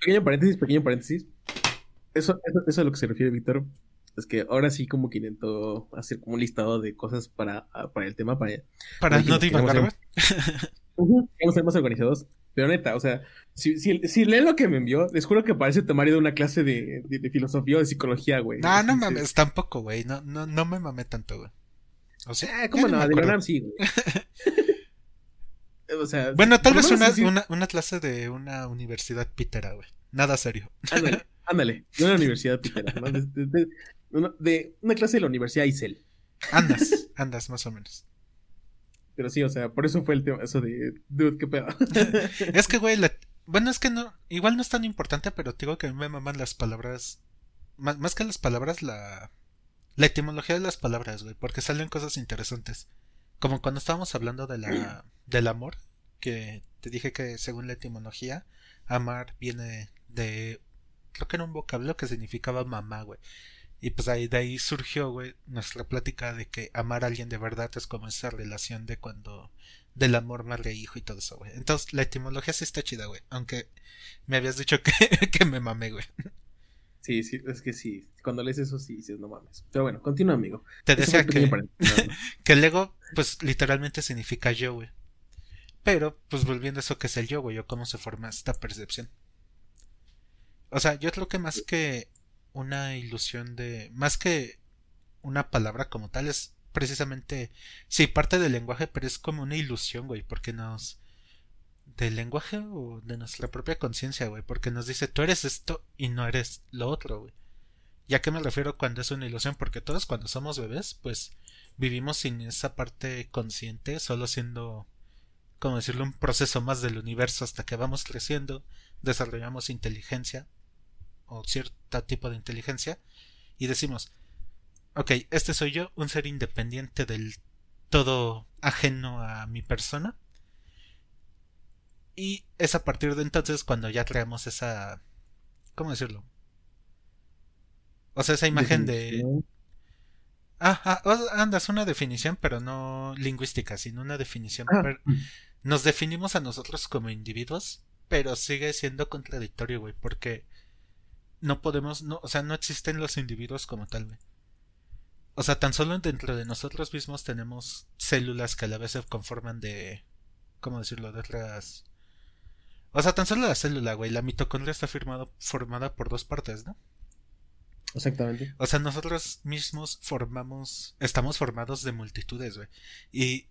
Pequeño paréntesis, pequeño paréntesis. Eso, eso, eso a lo que se refiere Víctor. Es que ahora sí como que intento hacer como un listado de cosas para, para el tema, para... Para no divagar, güey. Queremos ser más organizados. Pero neta, o sea, si, si, si leen lo que me envió, les juro que parece temario de una clase de, de, de filosofía o de psicología, güey. No, no mames, tampoco, güey. No, no, no me mamé tanto, güey. O sea, Ah, ¿cómo no? De. UNAM sí, güey. o sea, Bueno, tal vez una, una, una clase de una universidad pitera, güey. Nada serio. Ándale, ándale. De una universidad pitera, ¿no? De, de- de- una- de una clase de la Universidad Isel. Andas, andas más o menos. Pero sí, o sea, por eso fue el tema, eso de, dude, qué pedo. Es que, güey, la- bueno, es que no, igual no es tan importante, pero te digo que a mí me maman las palabras, más, más que las palabras, la, la etimología de las palabras, güey, porque salen cosas interesantes. Como cuando estábamos hablando de la, del amor, que te dije que según la etimología, amar viene de, creo que era un vocablo que significaba mamá, güey. Y pues ahí, de ahí surgió, güey, nuestra plática de que amar a alguien de verdad es como esa relación de cuando del amor madre hijo y todo eso, güey. Entonces, la etimología sí está chida, güey. Aunque me habías dicho que, que me mamé, güey. Sí, sí, es que sí. Cuando lees eso, sí dices, no mames. Pero bueno, continúa, amigo. Te decía que, que el ego, pues literalmente significa yo, güey. Pero, pues volviendo a eso que es el yo, güey, o cómo se forma esta percepción. O sea, yo creo que más que una ilusión de. Más que una palabra como tal, es precisamente. Sí, parte del lenguaje, pero es como una ilusión, güey, porque nos. Del lenguaje o de nuestra propia conciencia, güey, porque nos dice tú eres esto y no eres lo otro, güey. ¿Y a qué me refiero cuando es una ilusión? Porque todos cuando somos bebés, pues vivimos sin esa parte consciente, solo siendo, como decirlo, un proceso más del universo hasta que vamos creciendo, desarrollamos inteligencia o cierto tipo de inteligencia y decimos, ok, este soy yo, un ser independiente del todo ajeno a mi persona. Y es a partir de entonces cuando ya traemos esa, ¿cómo decirlo? O sea, esa imagen de... Ah, ah, andas una definición, pero no lingüística, sino una definición. Ah, per- Nos definimos a nosotros como individuos, pero sigue siendo contradictorio, güey, porque no podemos, no, o sea, no existen los individuos como tal, güey. O sea, tan solo dentro de nosotros mismos tenemos células que a la vez se conforman de, ¿cómo decirlo? De otras... O sea, tan solo la célula, güey, la mitocondria está firmado, formada por dos partes, ¿no? Exactamente. O sea, nosotros mismos formamos, estamos formados de multitudes, güey. Y,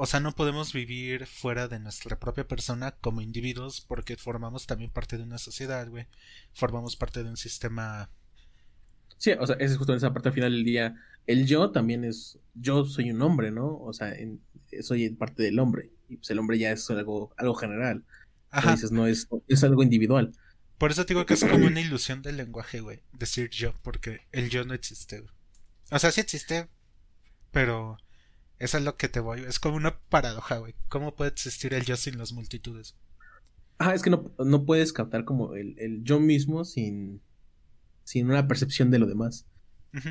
o sea, no podemos vivir fuera de nuestra propia persona como individuos porque formamos también parte de una sociedad, güey. Formamos parte de un sistema... Sí, o sea, esa es justo en esa parte final del día. El yo también es, yo soy un hombre, ¿no? O sea, en- soy parte del hombre. Y pues el hombre ya es algo, algo general. Ajá. dices, no es, es algo individual. Por eso te digo que es como una ilusión del lenguaje, güey. Decir yo, porque el yo no existe, güey. O sea, sí existe, pero eso es lo que te voy. Es como una paradoja, güey. ¿Cómo puede existir el yo sin las multitudes? Ah, es que no, no puedes captar como el, el yo mismo sin, sin una percepción de lo demás.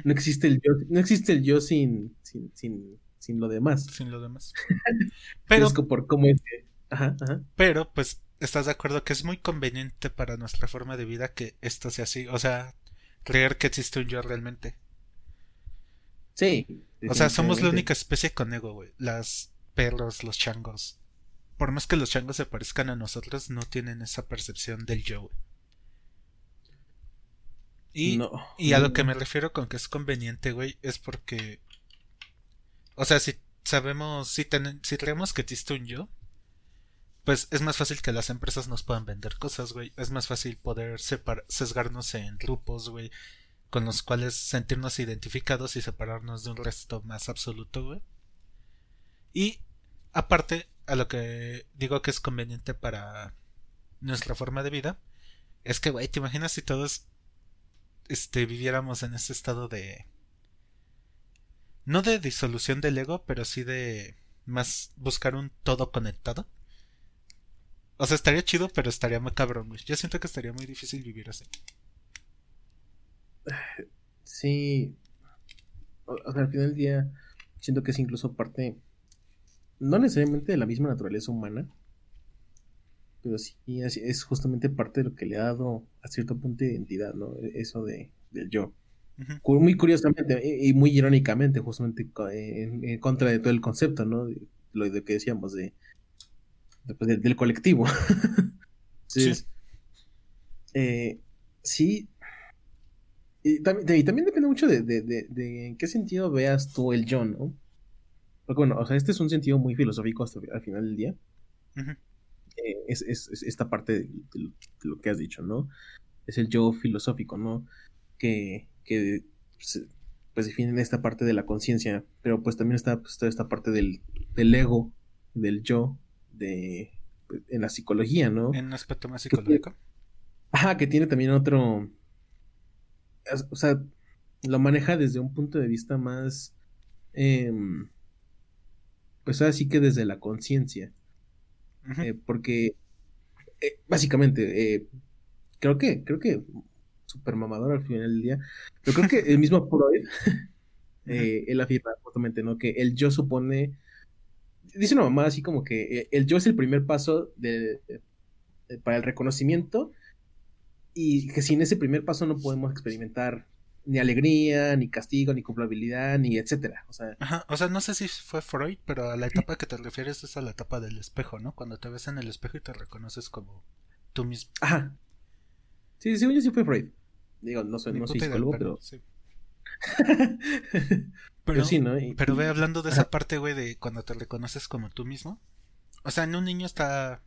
No existe el yo, no existe el yo sin, sin, sin, sin lo demás. Sin lo demás. Pero es por cómo es que- Ajá, ajá. Pero, pues, ¿estás de acuerdo que es muy conveniente para nuestra forma de vida que esto sea así? O sea, creer que existe un yo realmente. Sí. O sea, somos la única especie con ego, güey. Las perros, los changos. Por más que los changos se parezcan a nosotros, no tienen esa percepción del yo, güey. Y, No. y a lo que me refiero con que es conveniente, güey, es porque... O sea, si sabemos, si, ten- si creemos que existe un yo, pues es más fácil que las empresas nos puedan vender cosas, güey. Es más fácil poder separ sesgarnos en grupos, güey, con los cuales sentirnos identificados y separarnos de un resto más absoluto, güey. Y aparte, a lo que digo que es conveniente para nuestra forma de vida, es que, güey, ¿te imaginas si todos este, viviéramos en ese estado de... No de disolución del ego, pero sí de más buscar un todo conectado. O sea, estaría chido, pero estaría muy cabrón, güey. Yo siento que estaría muy difícil vivir así. Sí. O, sea, al final del día, siento que es incluso parte, no necesariamente de la misma naturaleza humana, pero sí es, justamente parte de lo que le ha dado a cierto punto de identidad, ¿no? E, eso de, del yo. Muy curiosamente y muy irónicamente, justamente en, contra de todo el concepto, ¿no? lo de que decíamos de, pues, del colectivo. sí. Eh, sí. Y, también, depende mucho de, de, en qué sentido veas tú el yo, ¿no? Porque bueno, o sea, este es un sentido muy filosófico hasta al final del día. Eh, es, esta parte de, lo que has dicho, ¿no? Es el yo filosófico, ¿no? Que, que pues, pues definen esta parte de la conciencia, pero pues también está pues, toda esta parte del, del ego, del yo, de pues, en la psicología, ¿no? En un aspecto más psicológico. ajá, que tiene también otro. O sea, lo maneja desde un punto de vista más. Em, pues así que desde la conciencia. Eh, porque eh, básicamente, eh, creo que, creo que super mamador al final del día, pero creo que el mismo Freud, él afirma justamente, ¿no? Que el yo supone dice una mamá así como que el yo es el primer paso de, para el reconocimiento y que sin ese primer paso no podemos experimentar ni alegría, ni castigo, ni culpabilidad, ni etcétera. O sea, o sea, no sé si fue Freud, pero a la etapa que te refieres es a la etapa del espejo, ¿no? Cuando te ves en el espejo y te reconoces como tú mismo. Ajá. Sí, según yo sí fue Freud. Digo, no soy, no soy psicólogo, pero... Pero, sí, ¿no? pero ve hablando de esa parte, güey, de cuando te reconoces como tú mismo. O sea, en un niño está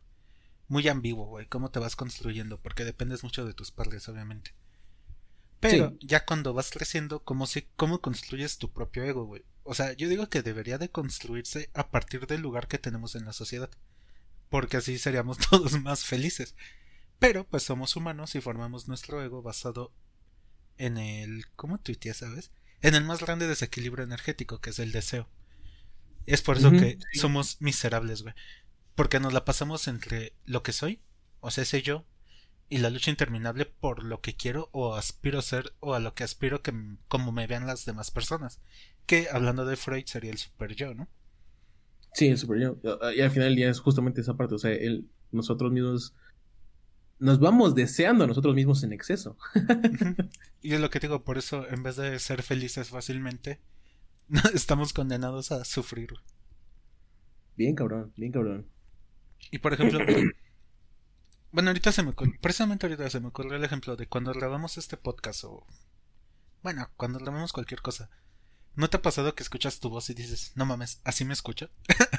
muy ambiguo, güey, cómo te vas construyendo, porque dependes mucho de tus padres, obviamente. Pero ya cuando vas creciendo, ¿cómo, si, ¿cómo construyes tu propio ego, güey? O sea, yo digo que debería de construirse a partir del lugar que tenemos en la sociedad. Porque así seríamos todos más felices. Pero, pues somos humanos y formamos nuestro ego basado en el... ¿Cómo tuiteas, sabes? en el más grande desequilibrio energético, que es el deseo. Es por eso que somos miserables, güey. Porque nos la pasamos entre lo que soy, o sea, ese yo, y la lucha interminable por lo que quiero o aspiro a ser o a lo que aspiro que como me vean las demás personas. Que hablando de Freud sería el super yo, ¿no? Sí, el super yo. Y al final del día es justamente esa parte, o sea, el, nosotros mismos nos vamos deseando a nosotros mismos en exceso. y es lo que digo, por eso en vez de ser felices fácilmente, estamos condenados a sufrir. Bien cabrón, bien cabrón. Y por ejemplo, bueno, ahorita se me ocurrió, precisamente ahorita se me ocurrió el ejemplo de cuando grabamos este podcast o, bueno, cuando grabamos cualquier cosa. ¿No te ha pasado que escuchas tu voz y dices, no mames, así me escucho?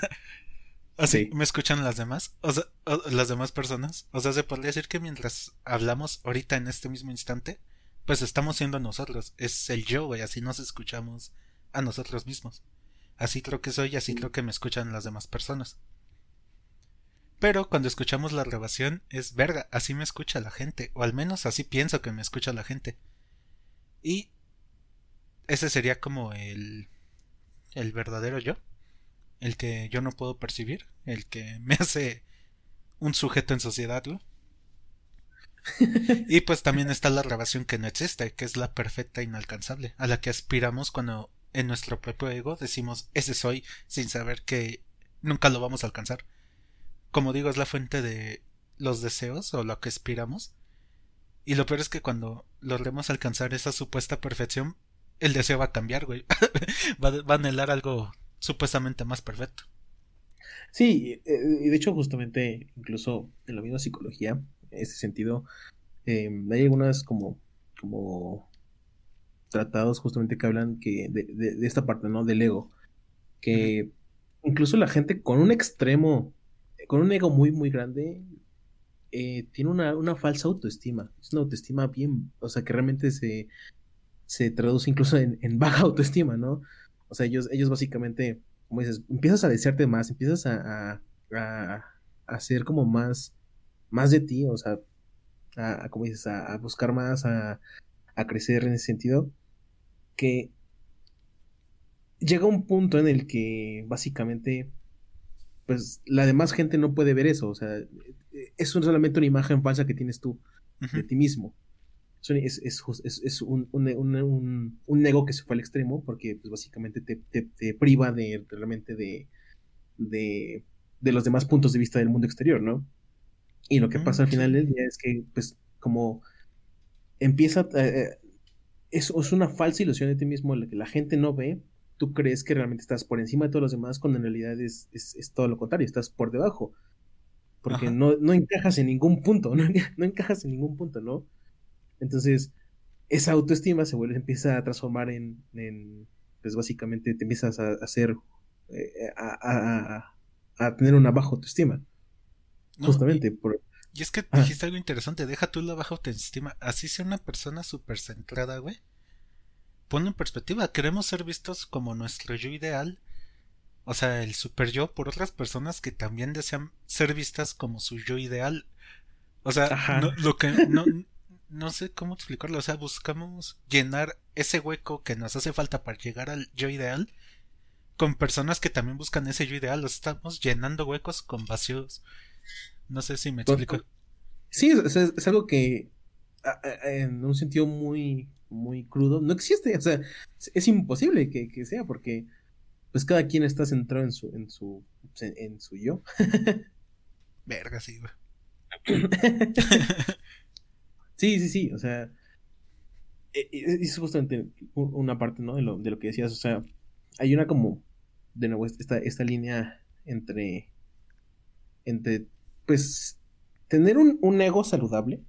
Así me escuchan las demás, o sea, las demás personas. O sea, se podría decir que mientras hablamos ahorita en este mismo instante, pues estamos siendo nosotros. Es el yo, güey, así nos escuchamos a nosotros mismos. Así creo que soy, así creo que me escuchan las demás personas. Pero cuando escuchamos la grabación es verga, así me escucha la gente, o al menos así pienso que me escucha la gente. Y ese sería como el el verdadero yo el que yo no puedo percibir, el que me hace un sujeto en sociedad, y pues también está la grabación que no existe, que es la perfecta inalcanzable, a la que aspiramos cuando en nuestro propio ego decimos ese soy sin saber que nunca lo vamos a alcanzar. Como digo, es la fuente de los deseos o lo que aspiramos. Y lo peor es que cuando logremos alcanzar esa supuesta perfección, el deseo va a cambiar, güey. va, va a anhelar algo supuestamente más perfecto. Sí, eh, y de hecho justamente incluso en la misma psicología, en ese sentido, em, hay algunas como, como tratados justamente que hablan que de, esta parte, ¿no? Del ego. Que incluso la gente con un extremo, con un ego muy, muy grande, eh, tiene una, una, falsa autoestima. Es una autoestima bien, o sea, que realmente se, se traduce incluso en, baja autoestima, ¿no? O sea, ellos, ellos básicamente, como dices, empiezas a desearte más, empiezas a, a, a, hacer como más, más de ti, o sea, a, como dices, a, buscar más, a, a crecer en ese sentido, que llega un punto en el que básicamente pues la demás gente no puede ver eso, o sea, es solamente una imagen falsa que tienes tú de ti mismo. Es, es, es, es un, un, un, ego que se fue al extremo porque pues, básicamente te, te, priva de realmente de, de, de, los demás puntos de vista del mundo exterior, ¿no? Y lo que pasa al final del día es que, pues, como empieza, eh, eh, es, es una falsa ilusión de ti mismo la que la gente no ve, tú crees que realmente estás por encima de todos los demás, cuando en realidad es, es, todo lo contrario, estás por debajo. Porque no, no, encajas en ningún punto, no, no, encajas en ningún punto, ¿no? Entonces, esa autoestima se vuelve, empieza a transformar en, en pues básicamente te empiezas a, hacer, eh, a, a, a, tener una baja autoestima. justamente. Y, por... y es que ah. dijiste algo interesante, deja tú la baja autoestima, así sea una persona súper centrada, güey pone en perspectiva, queremos ser vistos como nuestro yo ideal, o sea, el super yo, por otras personas que también desean ser vistas como su yo ideal. O sea, no, lo que no, no sé cómo explicarlo, o sea, buscamos llenar ese hueco que nos hace falta para llegar al yo ideal con personas que también buscan ese yo ideal, los estamos llenando huecos con vacíos. No sé si me explico. Sí, es, es algo que en un sentido muy muy crudo, no existe, o sea, es imposible que, que sea porque pues cada quien está centrado en su en su en su yo. Verga, sí, güey. sí, sí, sí, o sea, e, e, es justamente una parte, ¿no? De lo, de lo que decías, o sea, hay una como, de nuevo, esta, esta línea entre, entre, pues, tener un, un ego saludable,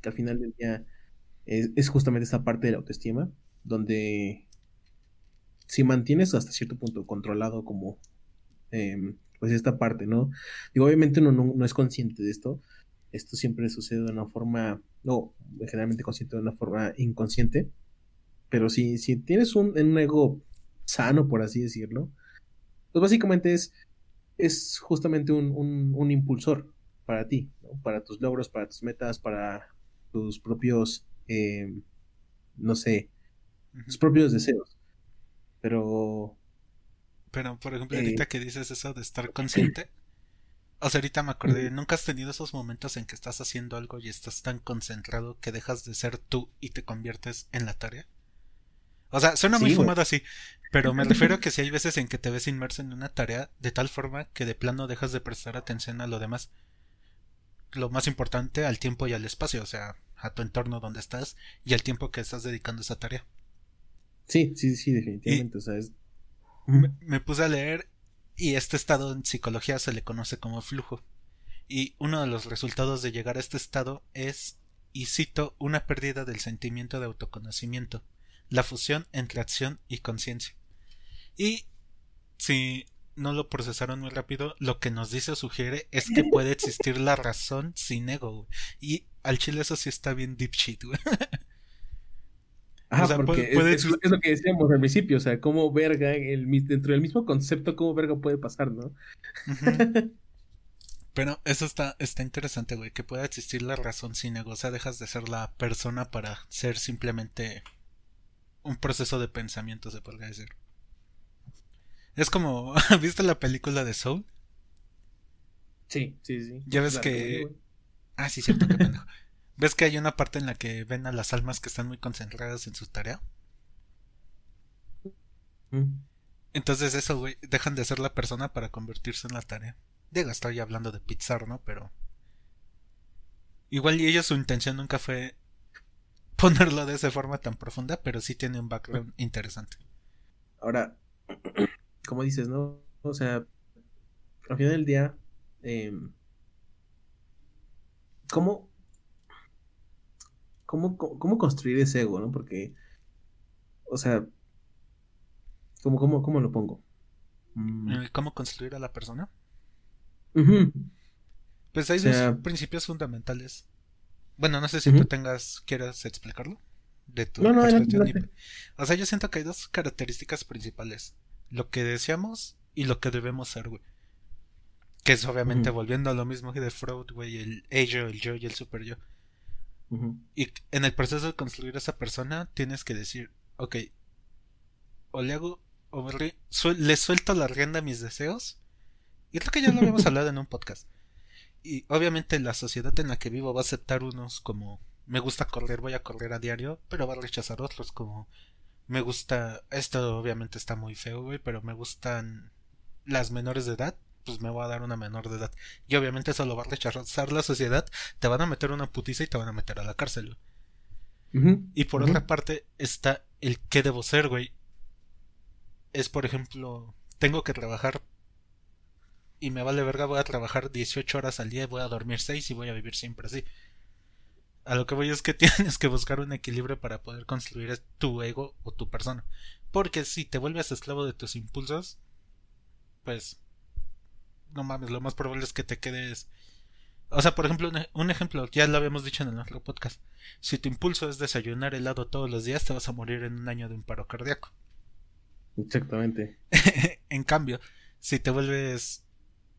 que al final del día es, justamente esta parte de la autoestima, donde si mantienes hasta cierto punto controlado como em, pues esta parte, ¿no? Digo, obviamente uno no, es consciente de esto, esto siempre sucede de una forma, no, generalmente consciente de una forma inconsciente, pero si, si tienes un, un ego sano, por así decirlo, pues básicamente es, es justamente un, un, un impulsor para ti, ¿no? para tus logros, para tus metas, para tus propios eh, no sé, sus propios deseos. Pero... Pero, por ejemplo, ahorita eh, que dices eso de estar consciente, o sea, ahorita me acordé, ¿nunca has tenido esos momentos en que estás haciendo algo y estás tan concentrado que dejas de ser tú y te conviertes en la tarea? O sea, suena muy fumado así, pero me refiero a que si hay veces en que te ves inmerso en una tarea de tal forma que de plano dejas de prestar atención a lo demás. Lo más importante, al tiempo y al espacio, o sea, a tu entorno donde estás y al tiempo que estás dedicando a esa tarea. Sí, sí, sí, definitivamente. me, puse a leer y este estado en psicología se le conoce como flujo. Y uno de los resultados de llegar a este estado es, y cito, una pérdida del sentimiento de autoconocimiento, la fusión entre acción y conciencia. Y si no lo procesaron muy rápido, lo que nos dice o sugiere es que puede existir la razón sin ego. Y al chile eso sí está bien deep shit, güey. Ah, porque es, lo que decíamos al principio, o sea, cómo verga, el, dentro del mismo concepto, cómo verga puede pasar, ¿no? Pero eso está, está interesante, güey, que pueda existir la razón sin ego, o sea, dejas de ser la persona para ser simplemente un proceso de pensamiento, se podría decir. Es como, ¿viste la película de Soul? Sí, sí, sí. Ya ves que... ah, sí, cierto, qué pendejo. ¿Ves que hay una parte en la que ven a las almas que están muy concentradas en su tarea? Mm. Entonces eso, güey, dejan de ser la persona para convertirse en la tarea. Digo, estoy hablando de Pixar, ¿no? Pero... Igual y ellos su intención nunca fue ponerlo de esa forma tan profunda, pero sí tiene un background interesante. Ahora, como dices, ¿no? O sea, al final del día, eh, ¿cómo, cómo, cómo construir ese ego, ¿no? Porque, o sea, ¿cómo, cómo, cómo lo pongo? Mm. Eh, ¿Cómo construir a la persona? Pues hay O sea- dos principios fundamentales. Bueno, no sé si tú tengas, quieras explicarlo. De tu No, no, perspectiva. adelante. O sea, yo siento que hay dos características principales. Lo que deseamos y lo que debemos ser, güey. Que es obviamente volviendo a lo mismo que de Freud, güey, el ello, el yo y el super yo. Y en el proceso de construir esa persona tienes que decir, ok, o le hago, o le suelto la rienda a mis deseos. Y creo que ya lo habíamos hablado en un podcast. Y obviamente la sociedad en la que vivo va a aceptar unos como, me gusta correr, voy a correr a diario, pero va a rechazar otros como, me gusta, esto obviamente está muy feo, güey, pero me gustan las menores de edad, pues me voy a dar una menor de edad. Y obviamente eso lo va a rechazar la sociedad, te van a meter una putiza y te van a meter a la cárcel. Y por otra parte está el qué debo ser, güey. Es, por ejemplo, tengo que trabajar y me vale verga, voy a trabajar 18 horas al día y voy a dormir 6 y voy a vivir siempre así. A lo que voy es que tienes que buscar un equilibrio para poder construir tu ego o tu persona. Porque si te vuelves esclavo de tus impulsos, pues no mames, lo más probable es que te quedes... O sea, por ejemplo, un, un ejemplo, ya lo habíamos dicho en el otro podcast. Si tu impulso es desayunar helado todos los días, te vas a morir en un año de un paro cardíaco. Exactamente. en cambio, si te vuelves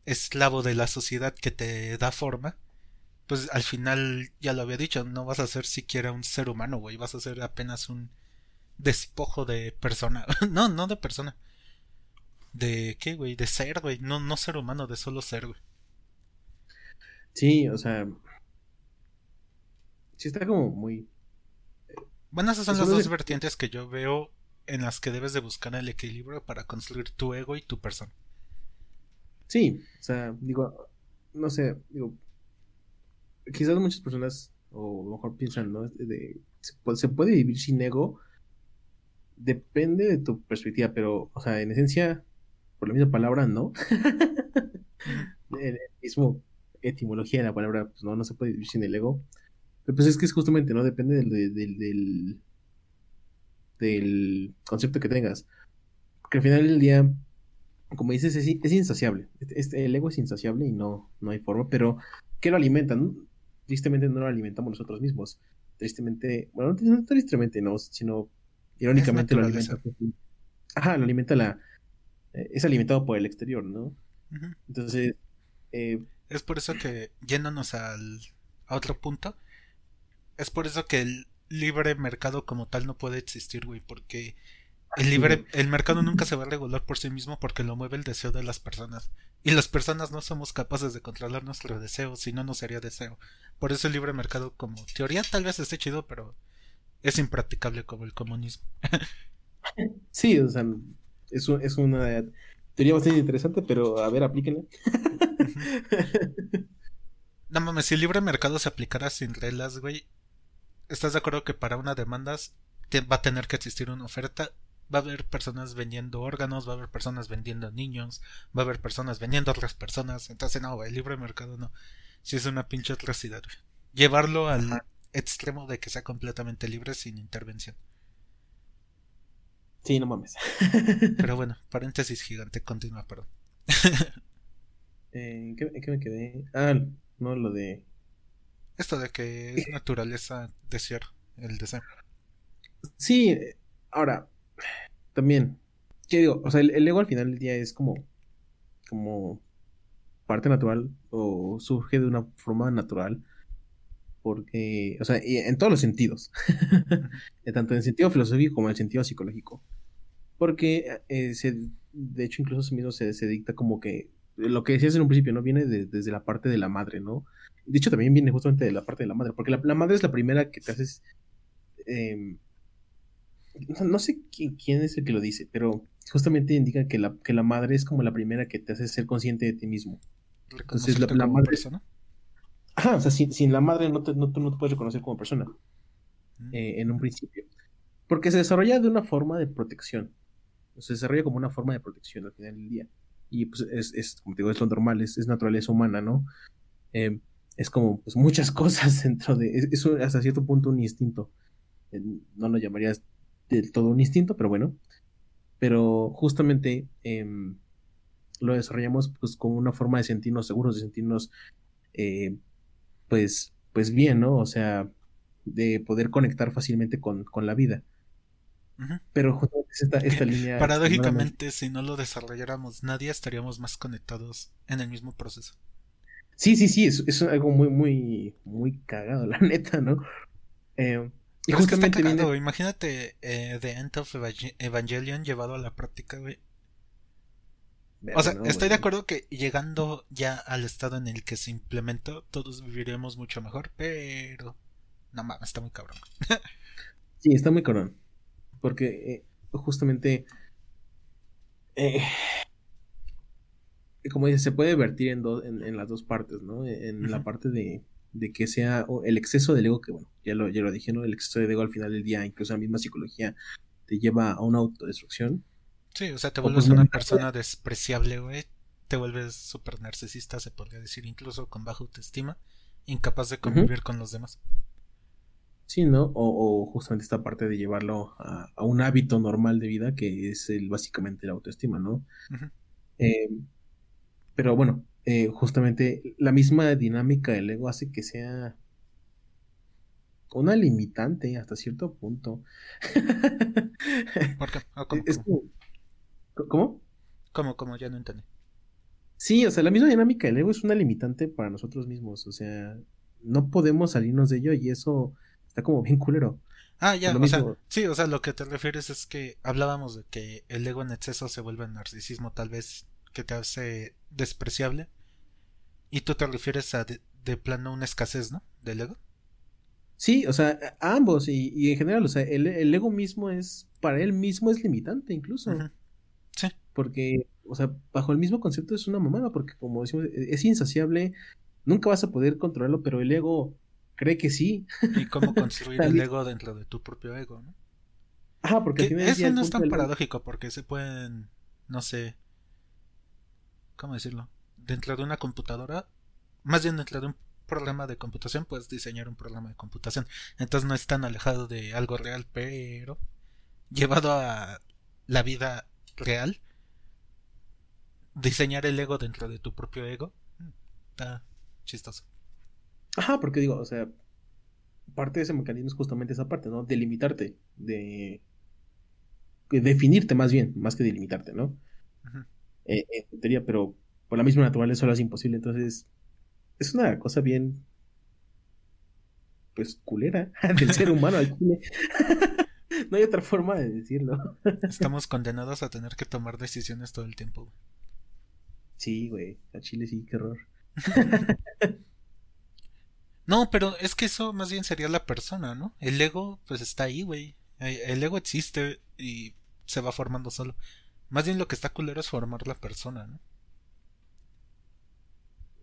esclavo de la sociedad que te da forma, pues al final, ya lo había dicho, no vas a ser siquiera un ser humano, güey, vas a ser apenas un despojo de persona. no, no de persona. ¿De qué, güey? De ser, güey. No, no ser humano, de solo ser, güey. Sí, o sea. Sí, está como muy. Bueno, esas son Eso las dos es- vertientes que yo veo en las que debes de buscar el equilibrio para construir tu ego y tu persona. Sí, o sea, digo, no sé, digo, quizás muchas personas, o a lo mejor piensan, ¿no? De- de- se, puede, vivir sin ego, depende de tu perspectiva, pero, o sea, en esencia, por la misma palabra, no. En el mismo etimología de la palabra, pues no, no se puede vivir sin el ego. Pero pues es que es justamente, ¿no? Depende del, del, del, del- del concepto que tengas. Porque al final del día, como dices, es, es insaciable. Este, el ego es insaciable y no, no hay forma, pero ¿qué lo alimentan? Tristemente no lo alimentamos nosotros mismos. Tristemente, bueno, no, tristemente, no, sino irónicamente lo alimenta. Ajá, lo alimenta la. eh, es alimentado por el exterior, ¿no? Entonces, eh, Es por eso que, yéndonos al, a otro punto, es por eso que el libre mercado como tal no puede existir, güey, porque el libre, el mercado nunca se va a regular por sí mismo porque lo mueve el deseo de las personas. Y las personas no somos capaces de controlar nuestro deseo, si no, no sería deseo. Por eso el libre mercado como teoría tal vez esté chido, pero es impracticable como el comunismo. sí, o sea, es, un- es una teoría bastante interesante, pero a ver, aplíquenla. No mames, si el libre mercado se aplicara sin reglas, güey, ¿estás de acuerdo que para una demanda va a tener que existir una oferta? Va a haber personas vendiendo órganos, va a haber personas vendiendo niños, va a haber personas vendiendo a otras personas. Entonces, no, el libre mercado no. Si es una pinche atrocidad, güey. Llevarlo al Ajá. extremo de que sea completamente libre sin intervención. Sí, no mames. Pero bueno, paréntesis gigante, continúa, perdón. Eh, ¿en qué, qué me quedé? Ah, no, lo de... Esto de que es naturaleza desear el deseo. Sí, ahora, también, ¿qué digo? O sea, el, ego al final del día es como, como parte natural o surge de una forma natural, porque, o sea, en todos los sentidos, tanto en el sentido filosófico como en el sentido psicológico, porque eh, se, de hecho incluso mismo se, se dicta como que lo que decías en un principio, ¿no? Viene de- desde la parte de la madre, ¿no? De hecho también viene justamente de la parte de la madre, porque la, la madre es la primera que te haces... em, no, sé qui- quién es el que lo dice, pero justamente indica que la, que la madre es como la primera que te hace ser consciente de ti mismo. Entonces, la- Reconocerte la como madre- persona. Ajá, o sea, sin, sin la madre no te, no, tú no te puedes reconocer como persona Mm. eh, en un principio. Porque se desarrolla de una forma de protección. Se desarrolla como una forma de protección al final del día. Y pues es, es como te digo, es lo normal, es, es naturaleza humana, ¿no? Eh, es como pues muchas cosas dentro de... Es, hasta cierto punto un instinto. Eh, no lo llamarías del todo un instinto, pero bueno. Pero justamente em, lo desarrollamos pues como una forma de sentirnos seguros, de sentirnos eh, pues, pues bien, ¿no? O sea, de poder conectar fácilmente con, con la vida. Pero justamente es esta, esta línea... Paradójicamente, si no lo desarrolláramos nadie, estaríamos más conectados en el mismo proceso. Sí, sí, sí, es, es algo muy, muy, muy cagado, la neta, ¿no? Eh, y Pero es que está justamente cagado, viene... güey. Imagínate eh, The End of Evang- Evangelion llevado a la práctica, güey. O sea, No, estoy de acuerdo que llegando ya al estado en el que se implementó, todos viviremos mucho mejor, pero... No mames, está muy cabrón. Sí, está muy cabrón. Porque eh, justamente, eh, como dices, se puede vertir en, dos en, en las dos partes, ¿no? En la parte de, de que sea el exceso del ego, que bueno, ya lo, ya lo dije, ¿no? El exceso del ego al final del día, incluso la misma psicología, te lleva a una autodestrucción. Sí, o sea, te vuelves pues, una persona despreciable, güey. Te vuelves súper narcisista, se podría decir, incluso con baja autoestima, incapaz de convivir con los demás. Sí, ¿no? O, o justamente esta parte de llevarlo a, a un hábito normal de vida, que es el, básicamente la autoestima, ¿no? Eh, pero bueno, eh, justamente la misma dinámica del ego hace que sea una limitante hasta cierto punto. ¿Por qué? ¿O cómo, Es cómo? como- ¿Cómo? ¿Cómo? ¿Cómo? Ya no entendí. Sí, o sea, la misma dinámica del ego es una limitante para nosotros mismos. O sea, no podemos salirnos de ello y eso está como bien culero. Ah, ya, o sea, sí, o sea, lo que te refieres es que hablábamos de que el ego en exceso se vuelve narcisismo, tal vez que te hace despreciable. Y tú te refieres a de, de plano una escasez, ¿no? Del ego. Sí, o sea, a ambos y, y en general, o sea, el, el ego mismo es, para él mismo es limitante incluso. Sí. Porque, o sea, bajo el mismo concepto es una mamada, porque como decimos, e- es insaciable, nunca vas a poder controlarlo, pero el ego cree que sí. Y cómo construir el ego dentro de tu propio ego, ¿no? Ajá, porque al final eso no es tan paradójico porque se pueden, no sé, ¿cómo decirlo? Dentro de una computadora, más bien dentro de un programa de computación, puedes diseñar un programa de computación. Entonces no es tan alejado de algo real, pero llevado a la vida real, diseñar el ego dentro de tu propio ego, mm, está chistoso. Ajá, porque digo, o sea, parte de ese mecanismo es justamente esa parte, ¿no? Delimitarte, de de definirte más bien, más que delimitarte, ¿no? Eh, en teoría, pero por la misma naturaleza solo es imposible, entonces es una cosa bien, pues, culera del ser humano al chile. no hay otra forma de decirlo. Estamos condenados a tener que tomar decisiones todo el tiempo. güey. Sí, güey, a Chile sí, qué horror. No, pero es que eso más bien sería la persona, ¿no? El ego, pues está ahí, güey. Eh, El ego existe y se va formando solo. Más bien lo que está culero es formar la persona, ¿no?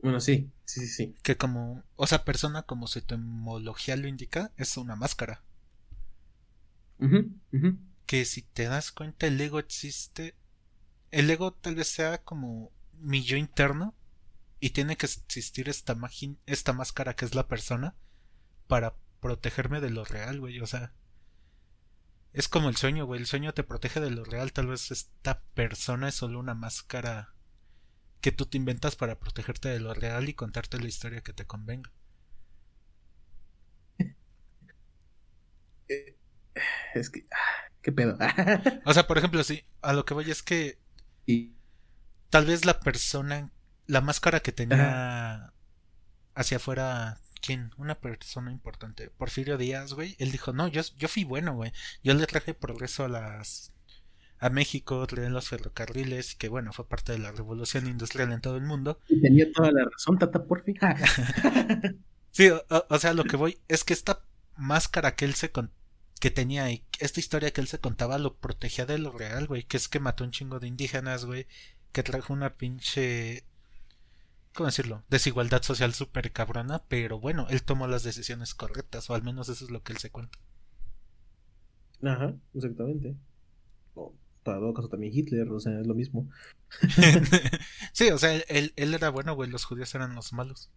Bueno, sí, sí, sí, sí. Que como, o sea, persona como su etimología lo indica, es una máscara. Que si te das cuenta, el ego existe. El ego tal vez sea como mi yo interno y tiene que existir esta, esta máscara que es la persona para protegerme de lo real, güey. O sea, es como el sueño, güey. El sueño te protege de lo real. Tal vez esta persona es solo una máscara que tú te inventas para protegerte de lo real y contarte la historia que te convenga. Eh, es que, ah, qué pedo. O sea, por ejemplo, sí, a lo que voy es que y, tal vez la persona, la máscara que tenía hacia afuera, ¿quién? Una persona importante, Porfirio Díaz, güey, él dijo, no, yo, yo fui bueno, güey, yo le traje progreso a las, a México, traía los ferrocarriles, que bueno, fue parte de la revolución industrial en todo el mundo. y tenía toda la razón, Tata Porfi. Sí, o, o- o sea, lo que voy es que esta máscara que él se con- que tenía y esta historia que él se contaba lo protegía de lo real, güey, que es que mató un chingo de indígenas, güey, que trajo una pinche ¿cómo decirlo? desigualdad social súper cabrona, pero bueno, él tomó las decisiones correctas, o al menos eso es lo que él se cuenta. Ajá, exactamente. Todo caso también Hitler, o sea, es lo mismo. sí, o sea, él, él, era bueno, güey, los judíos eran los malos.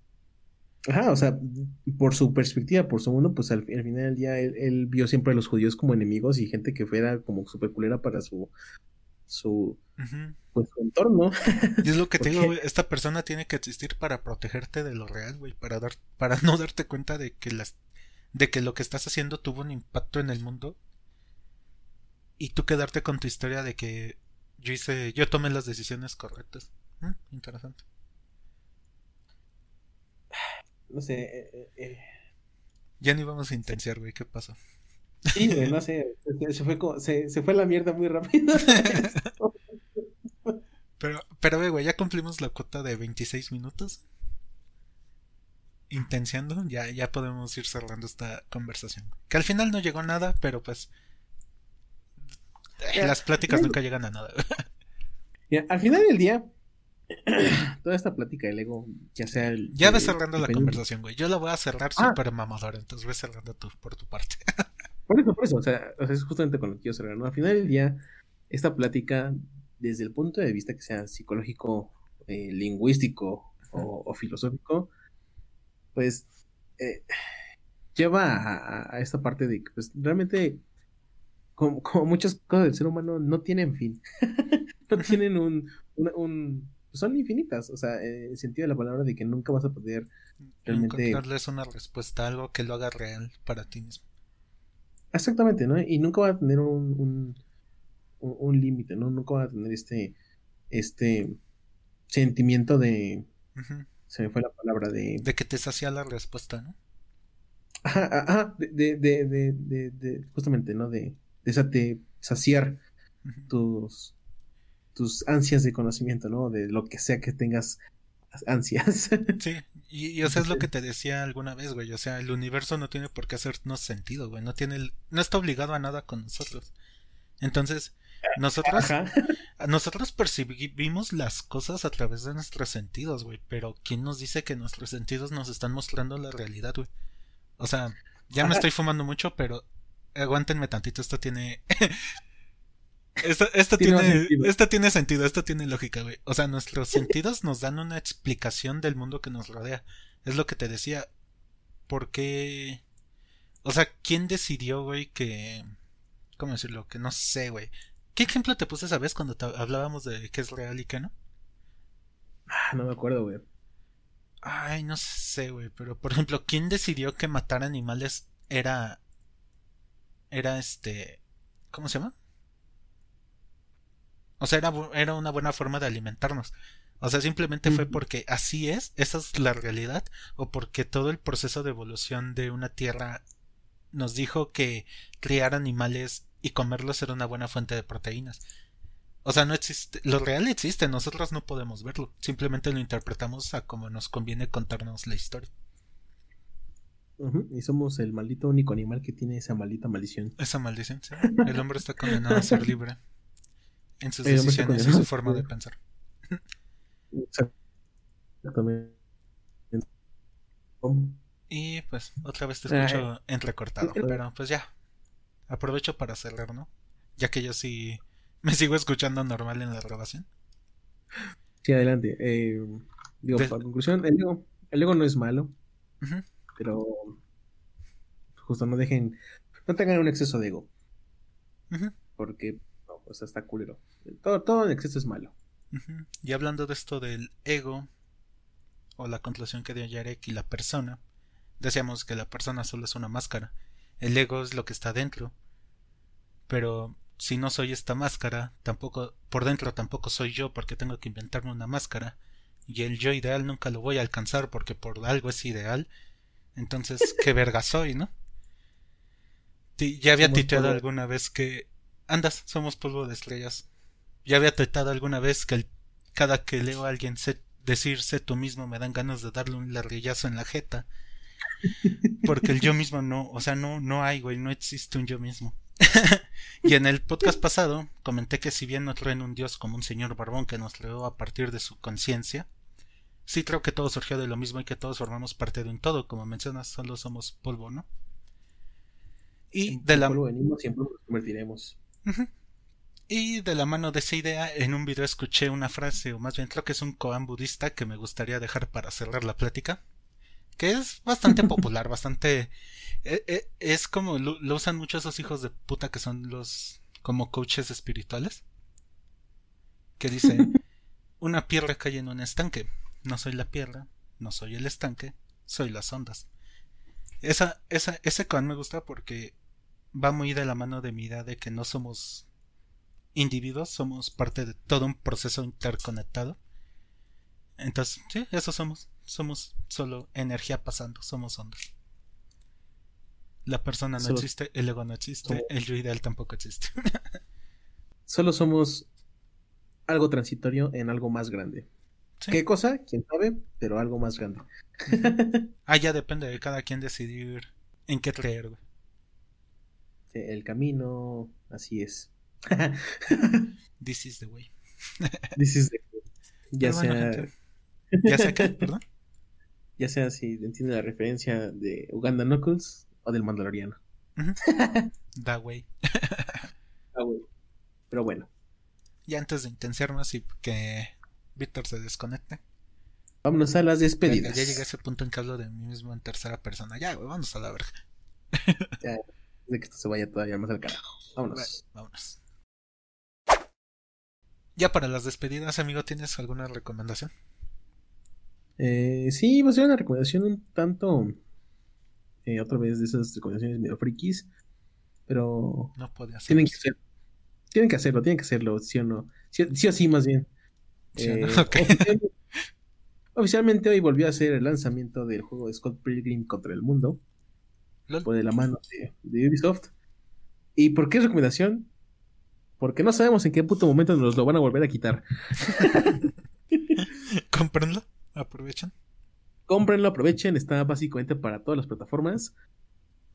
Ajá, o sea, por su perspectiva, por su mundo, pues al, al final del día él, él vio siempre a los judíos como enemigos y gente que fuera como super culera para su, su, pues su entorno. Y es lo que te ¿Por digo, güey, esta persona tiene que existir para protegerte de lo real, güey, para dar, para no darte cuenta de que las, de que lo que estás haciendo tuvo un impacto en el mundo y tú quedarte con tu historia de que yo hice, yo tomé las decisiones correctas. Mm, interesante. No sé. eh, eh, eh. Ya ni vamos a intenciar, güey, ¿qué pasó? Sí, güey, no sé. Se, fue, como- se, se fue la mierda muy rápido. Pero, pero, ve, güey, ya cumplimos la cuota de 26 minutos. Intenciando, ya, ya podemos ir cerrando esta conversación. Que al final no llegó nada, pero pues. Eh, Las pláticas nunca llegan a nada. Mira, al final del día, toda esta plática del ego, ya sea el. Ya ves cerrando la conversación, güey. Yo la voy a cerrar Ah. súper mamador, entonces ves cerrando tú por tu parte. Por eso, por eso, o sea, es justamente con lo que quiero cerrar, ¿no? Al final del día, esta plática, desde el punto de vista que sea psicológico, eh, lingüístico o, o filosófico, pues eh, lleva a, a- a esta parte de que, pues, realmente, como, como muchas cosas del ser humano, no tienen fin. no tienen un, un, un- Son infinitas, o sea, en el sentido de la palabra de que nunca vas a poder Realmente- Encontrarles una respuesta, algo que lo haga real para ti mismo. Exactamente, ¿no? Y nunca va a tener un, un, un- límite, ¿no? Nunca va a tener este, este sentimiento de, se me fue la palabra, de, De que te sacia la respuesta, ¿no? ajá, ajá, de, de, de- de- justamente, ¿no? De, de saciar tus, tus ansias de conocimiento, ¿no? De lo que sea que tengas ansias. Sí, y, y, o sea, es lo que te decía alguna vez, güey. O sea, el universo no tiene por qué hacernos sentido, güey. No tiene el- no está obligado a nada con nosotros. Entonces, nosotros, Ajá. nosotros percibimos las cosas a través de nuestros sentidos, güey. Pero ¿quién nos dice que nuestros sentidos nos están mostrando la realidad, güey? O sea, ya me estoy fumando mucho, pero aguántenme tantito, esto tiene... Esto, esto Tiene tiene, sentido. esto tiene sentido, esto tiene lógica, güey. O sea, nuestros sentidos nos dan una explicación del mundo que nos rodea. Es lo que te decía. ¿Por qué? O sea, ¿quién decidió, güey, que... ¿Cómo decirlo? Que no sé, güey. ¿Qué ejemplo te puse esa vez cuando te hablábamos de qué es real y qué no? Ah, no me acuerdo, güey. Ay, no sé, güey. Pero, por ejemplo, ¿quién decidió que matar animales era... Era este... ¿Cómo se llama? O sea, era, era una buena forma de alimentarnos. O sea, simplemente fue porque así es, esa es la realidad, o porque todo el proceso de evolución de una tierra nos dijo que criar animales y comerlos era una buena fuente de proteínas. O sea, no existe, lo real existe, nosotros no podemos verlo, simplemente lo interpretamos a como nos conviene contarnos la historia. Y somos el maldito único animal que tiene esa maldita maldición. Esa maldición, sí. El hombre está condenado a ser libre en sus El decisiones y su forma de pensar. Exactamente. Y pues otra vez te escucho entrecortado, el- pero pues ya. Aprovecho para cerrar, ¿no? Ya que yo sí me sigo escuchando normal en la grabación. Sí, adelante. Eh, digo, De- para conclusión, el ego, el ego no es malo, Ujú. Pero justo no dejen, no tengan un exceso de ego, porque no, pues está culero. Todo, todo en exceso es malo. Y hablando de esto del ego, o la conclusión que dio Yarek y la persona, decíamos que la persona solo es una máscara. El ego es lo que está dentro. Pero si no soy esta máscara, tampoco, por dentro tampoco soy yo porque tengo que inventarme una máscara. Y el yo ideal nunca lo voy a alcanzar porque por algo es ideal. Entonces, qué verga soy, ¿no? Ya había titeado alguna vez que andas, somos polvo de estrellas. Ya había tuitado alguna vez que el- cada que leo a alguien sé- decir sé tú mismo me dan ganas de darle un larguillazo en la jeta. Porque el yo mismo no, o sea, no, no hay, güey, no existe un yo mismo. y en el podcast pasado comenté que si bien no creo en un dios como un señor barbón que nos creó a partir de su conciencia, sí creo que todo surgió de lo mismo y que todos formamos parte de un todo, como mencionas, solo somos polvo, ¿no? Y de la, venimos, siempre nos convertiremos. Y de la mano de esa idea, en un video escuché una frase, o más bien creo que es un koan budista que me gustaría dejar para cerrar la plática, que es bastante popular, bastante... eh, eh, es como lo, lo usan mucho esos hijos de puta que son los como coaches espirituales. que dice, una piedra cae en un estanque. No soy la piedra, no soy el estanque, soy las ondas. Esa, esa, ese con me gusta porque va muy de la mano de mi idea de que no somos individuos, somos parte de todo un proceso interconectado. Entonces, sí, eso somos. Somos solo energía pasando, somos ondas. La persona no Solo- existe, el ego no existe, el yo ideal tampoco existe. Solo somos algo transitorio en algo más grande. Sí. ¿Qué cosa? Quién sabe, pero algo más grande. Ah, ya depende de cada quien decidir en qué creer, güey. Sí, El camino, así es. This is the way. This is the- Ya Pero bueno, sea, Ya sé que, perdón. ya sea si entiende la referencia de Uganda Knuckles o del Mandaloriano. Da way. Ah, güey. Pero bueno, Y antes de intensiar más y que Víctor se desconecte. vámonos a las Ya, despedidas. ya llegué a ese punto en que hablo de mí mismo en tercera persona. Ya, güey, vamos a la verga. De que esto se vaya todavía más al carajo. Vámonos. Bueno, vámonos. Ya para las despedidas, amigo, ¿tienes alguna recomendación? Eh, sí, va a ser una recomendación un tanto. eh, otra vez de esas recomendaciones medio frikis. Pero No puede hacer. tienen que hacerlo. Tienen que hacerlo, tienen que hacerlo, sí o no. Sí, sí o sí, más bien. Sí, Eh, oficialmente, oficialmente hoy volvió a ser el lanzamiento del juego de Scott Pilgrim contra el mundo. Lol. Por de la mano de, de Ubisoft. ¿Y por qué recomendación? Porque no sabemos en qué puto momento nos lo van a volver a quitar. Cómprenlo, aprovechen. Cómprenlo, aprovechen, está básicamente para todas las plataformas.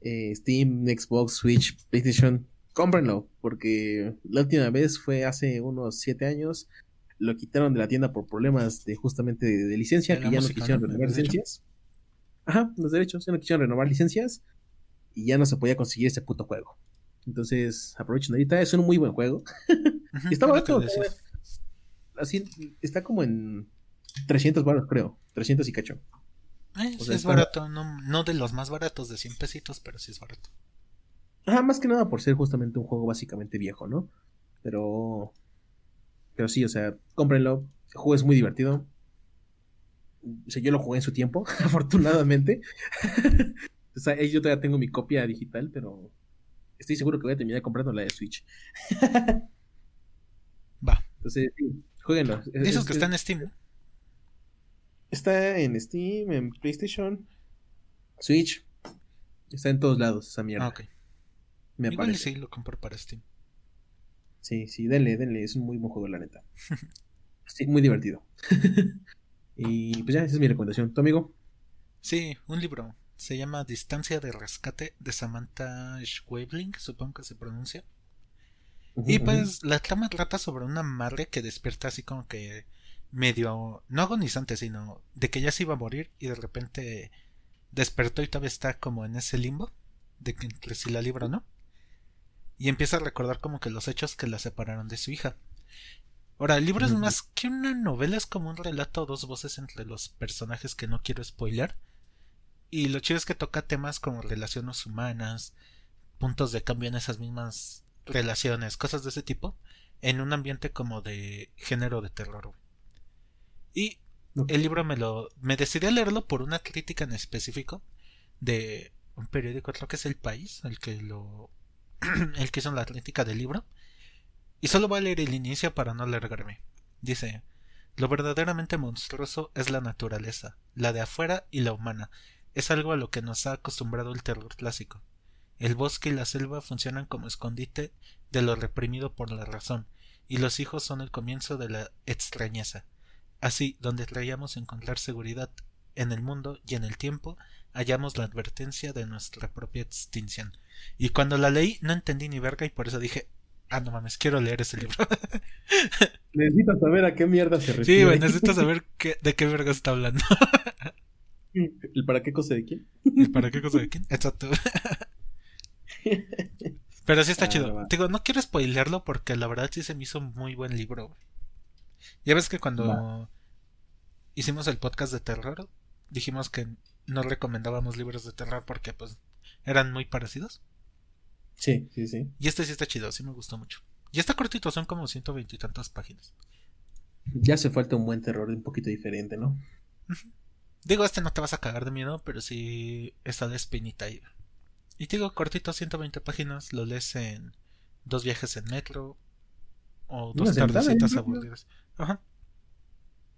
Eh, Steam, Xbox, Switch, PlayStation. Cómprenlo, porque la última vez fue hace unos 7 años. Lo quitaron de la tienda por problemas de justamente de, de licencia, De que ya no quisieron ¿no? renovar licencias. Ajá, los derechos, ya no quisieron renovar licencias. Y ya no se podía conseguir ese puto juego. Entonces, aprovechen ahorita, es un muy buen juego. Está barato. Así, está como en 300 baros, creo. 300 y cacho. Eh, o sí sea, es barato, no, no de los más baratos de 100 pesitos, pero sí es barato. Ajá, más que nada por ser justamente un juego básicamente viejo, ¿no? Pero. Pero sí, o sea, cómprenlo. El juego es muy divertido. O sea, yo lo jugué en su tiempo, afortunadamente. o sea, yo todavía tengo mi copia digital, pero estoy seguro que voy a terminar comprando la de Switch. Va. Entonces, sí, jueguenlo. Es- Dices es- que está en Steam, ¿no? está en Steam, en PlayStation, Switch. Está en todos lados esa mierda. Ah, ok. Me Igual parece. sí lo compro para Steam. Sí, sí, denle, denle, es un muy buen juego, la neta. Sí, muy divertido. y pues ya, esa es mi recomendación. ¿Tu amigo? Sí, un libro. Se llama Distancia de Rescate de Samantha Schwebling, supongo que se pronuncia. Y pues la trama trata sobre una madre que despierta así como que medio, no agonizante, sino de que ya se iba a morir y de repente despertó y todavía está como en ese limbo de que entre si la libra o no. Y empieza a recordar como que los hechos que la separaron de su hija. Ahora, el libro es más que una novela, es como un relato a dos voces entre los personajes que no quiero spoiler. Y lo chido es que toca temas como relaciones humanas, puntos de cambio en esas mismas relaciones, cosas de ese tipo, en un ambiente como de género de terror. Y el libro me lo me decidí a leerlo por una crítica en específico de un periódico, creo que es El País, el que lo el que hizo la crítica del libro. Y solo voy a leer el inicio para no alargarme. Dice, lo verdaderamente monstruoso es la naturaleza, la de afuera y la humana. Es algo a lo que nos ha acostumbrado el terror clásico. El bosque y la selva funcionan como escondite de lo reprimido por la razón, y los hijos son el comienzo de la extrañeza. Así, donde creíamos encontrar seguridad en el mundo y en el tiempo, hallamos la advertencia de nuestra propia extinción. Y cuando la leí no entendí ni verga y por eso dije, ah, no mames, quiero leer ese libro. Necesito saber a qué mierda se refiere. sí, güey, necesito saber qué, de qué verga está hablando. ¿El para qué cosa de quién? ¿Y para qué cosa de quién? Exacto. Pero sí está Ah, chido. va. Digo, no quiero spoilearlo porque la verdad sí se me hizo un muy buen libro. güey. Ya ves que cuando Va. hicimos el podcast de terror, dijimos que no recomendábamos libros de terror porque pues eran muy parecidos. Sí, sí, sí. Y este sí está chido, sí me gustó mucho. Y está cortito, son como ciento veintitantas páginas. Ya se falta un buen terror un poquito diferente, ¿no? Digo, este no te vas a cagar de miedo, pero sí está de espinita ahí. Y te digo, cortito, 120 páginas, lo lees en dos viajes en metro o dos tardecitas aburridas. Ajá.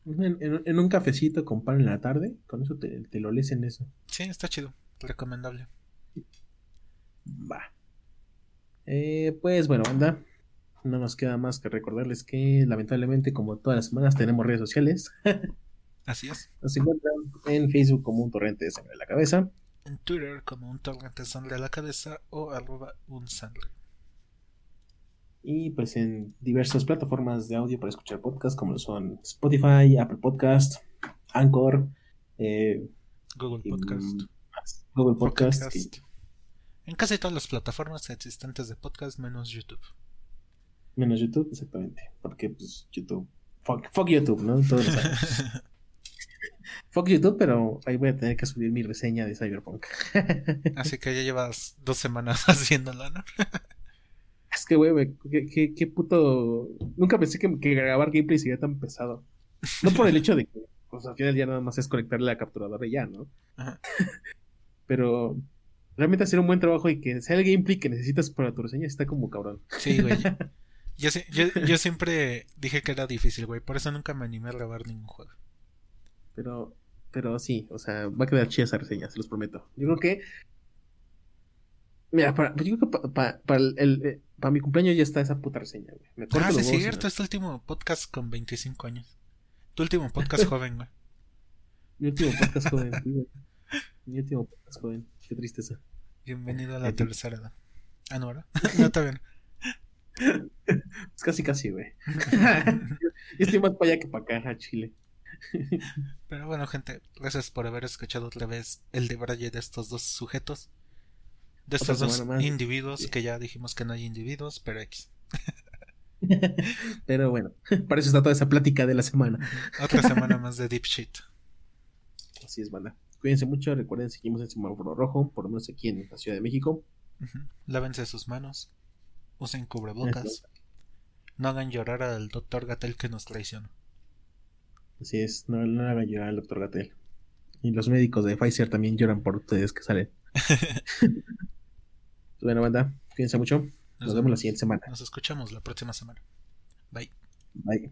En, en- en un cafecito con pan en la tarde, con eso te, te lo lees en eso. Sí, está chido. Recomendable. Va. Eh, pues bueno, banda. No nos queda más que recordarles que lamentablemente, como todas las semanas, tenemos redes sociales. Así es. Nos encuentran en Facebook como un torrente de sangre en la cabeza. En Twitter como un torrente sangre a la cabeza o arroba un sangre. Y pues en diversas plataformas de audio para escuchar podcasts, como lo son Spotify, Apple Podcast, Anchor, eh, Google y, Podcast. más, Google Podcast. En casi todas las plataformas existentes de podcast menos YouTube. menos YouTube, exactamente. Porque pues YouTube. Fuck, fuck YouTube, ¿no? Todos lo sabemos. fuck YouTube, pero ahí voy a tener que subir mi reseña de Cyberpunk. Así que ya llevas dos semanas haciéndola, ¿no? Es que, güey, qué, qué- qué puto. Nunca pensé que, que grabar gameplay sería tan pesado. No por el hecho de que, pues al final ya nada más es conectarle la capturadora y ya, ¿no? Ajá. Pero realmente hacer un buen trabajo y que sea el gameplay que necesitas para tu reseña está como cabrón. Sí, güey. Yo, yo, yo siempre dije que era difícil, güey. Por eso nunca me animé a grabar ningún juego. Pero, pero sí, o sea, va a quedar chida esa reseña, se los prometo. Yo creo que. Mira, para, yo creo que pa- pa- para el- el- eh, para mi cumpleaños ya está esa puta reseña, güey. Me corto Ah, sí, es cierto. Es tu último podcast con 25 años. Tu último podcast joven, güey. Mi último podcast joven, güey. Mi último podcast joven. Qué tristeza. Bienvenido a la fin. tercera edad. Ah, no, ¿verdad? No, está bien. Es casi, casi, güey. Yo estoy más para allá que para acá, a Chile. Pero bueno, gente, gracias por haber escuchado otra vez el debraye de estos dos sujetos. De estos dos individuos, Sí. que ya dijimos que no hay individuos, pero X. Pero bueno, para eso está toda esa plática de la semana. Otra semana más de Deep Shit. Así es, banda. Cuídense mucho. Recuerden, seguimos en semáforo rojo, por lo menos aquí en la Ciudad de México. Lávense sus manos. Usen cubrebocas. No hagan llorar al doctor Gatel que nos traicionó. Así es, no, no hagan llorar al doctor Gatel. Y los médicos de Pfizer también lloran por ustedes que salen. Bueno, banda, cuídense mucho. Nos, vemos la siguiente semana. Nos escuchamos la próxima semana. Bye. Bye.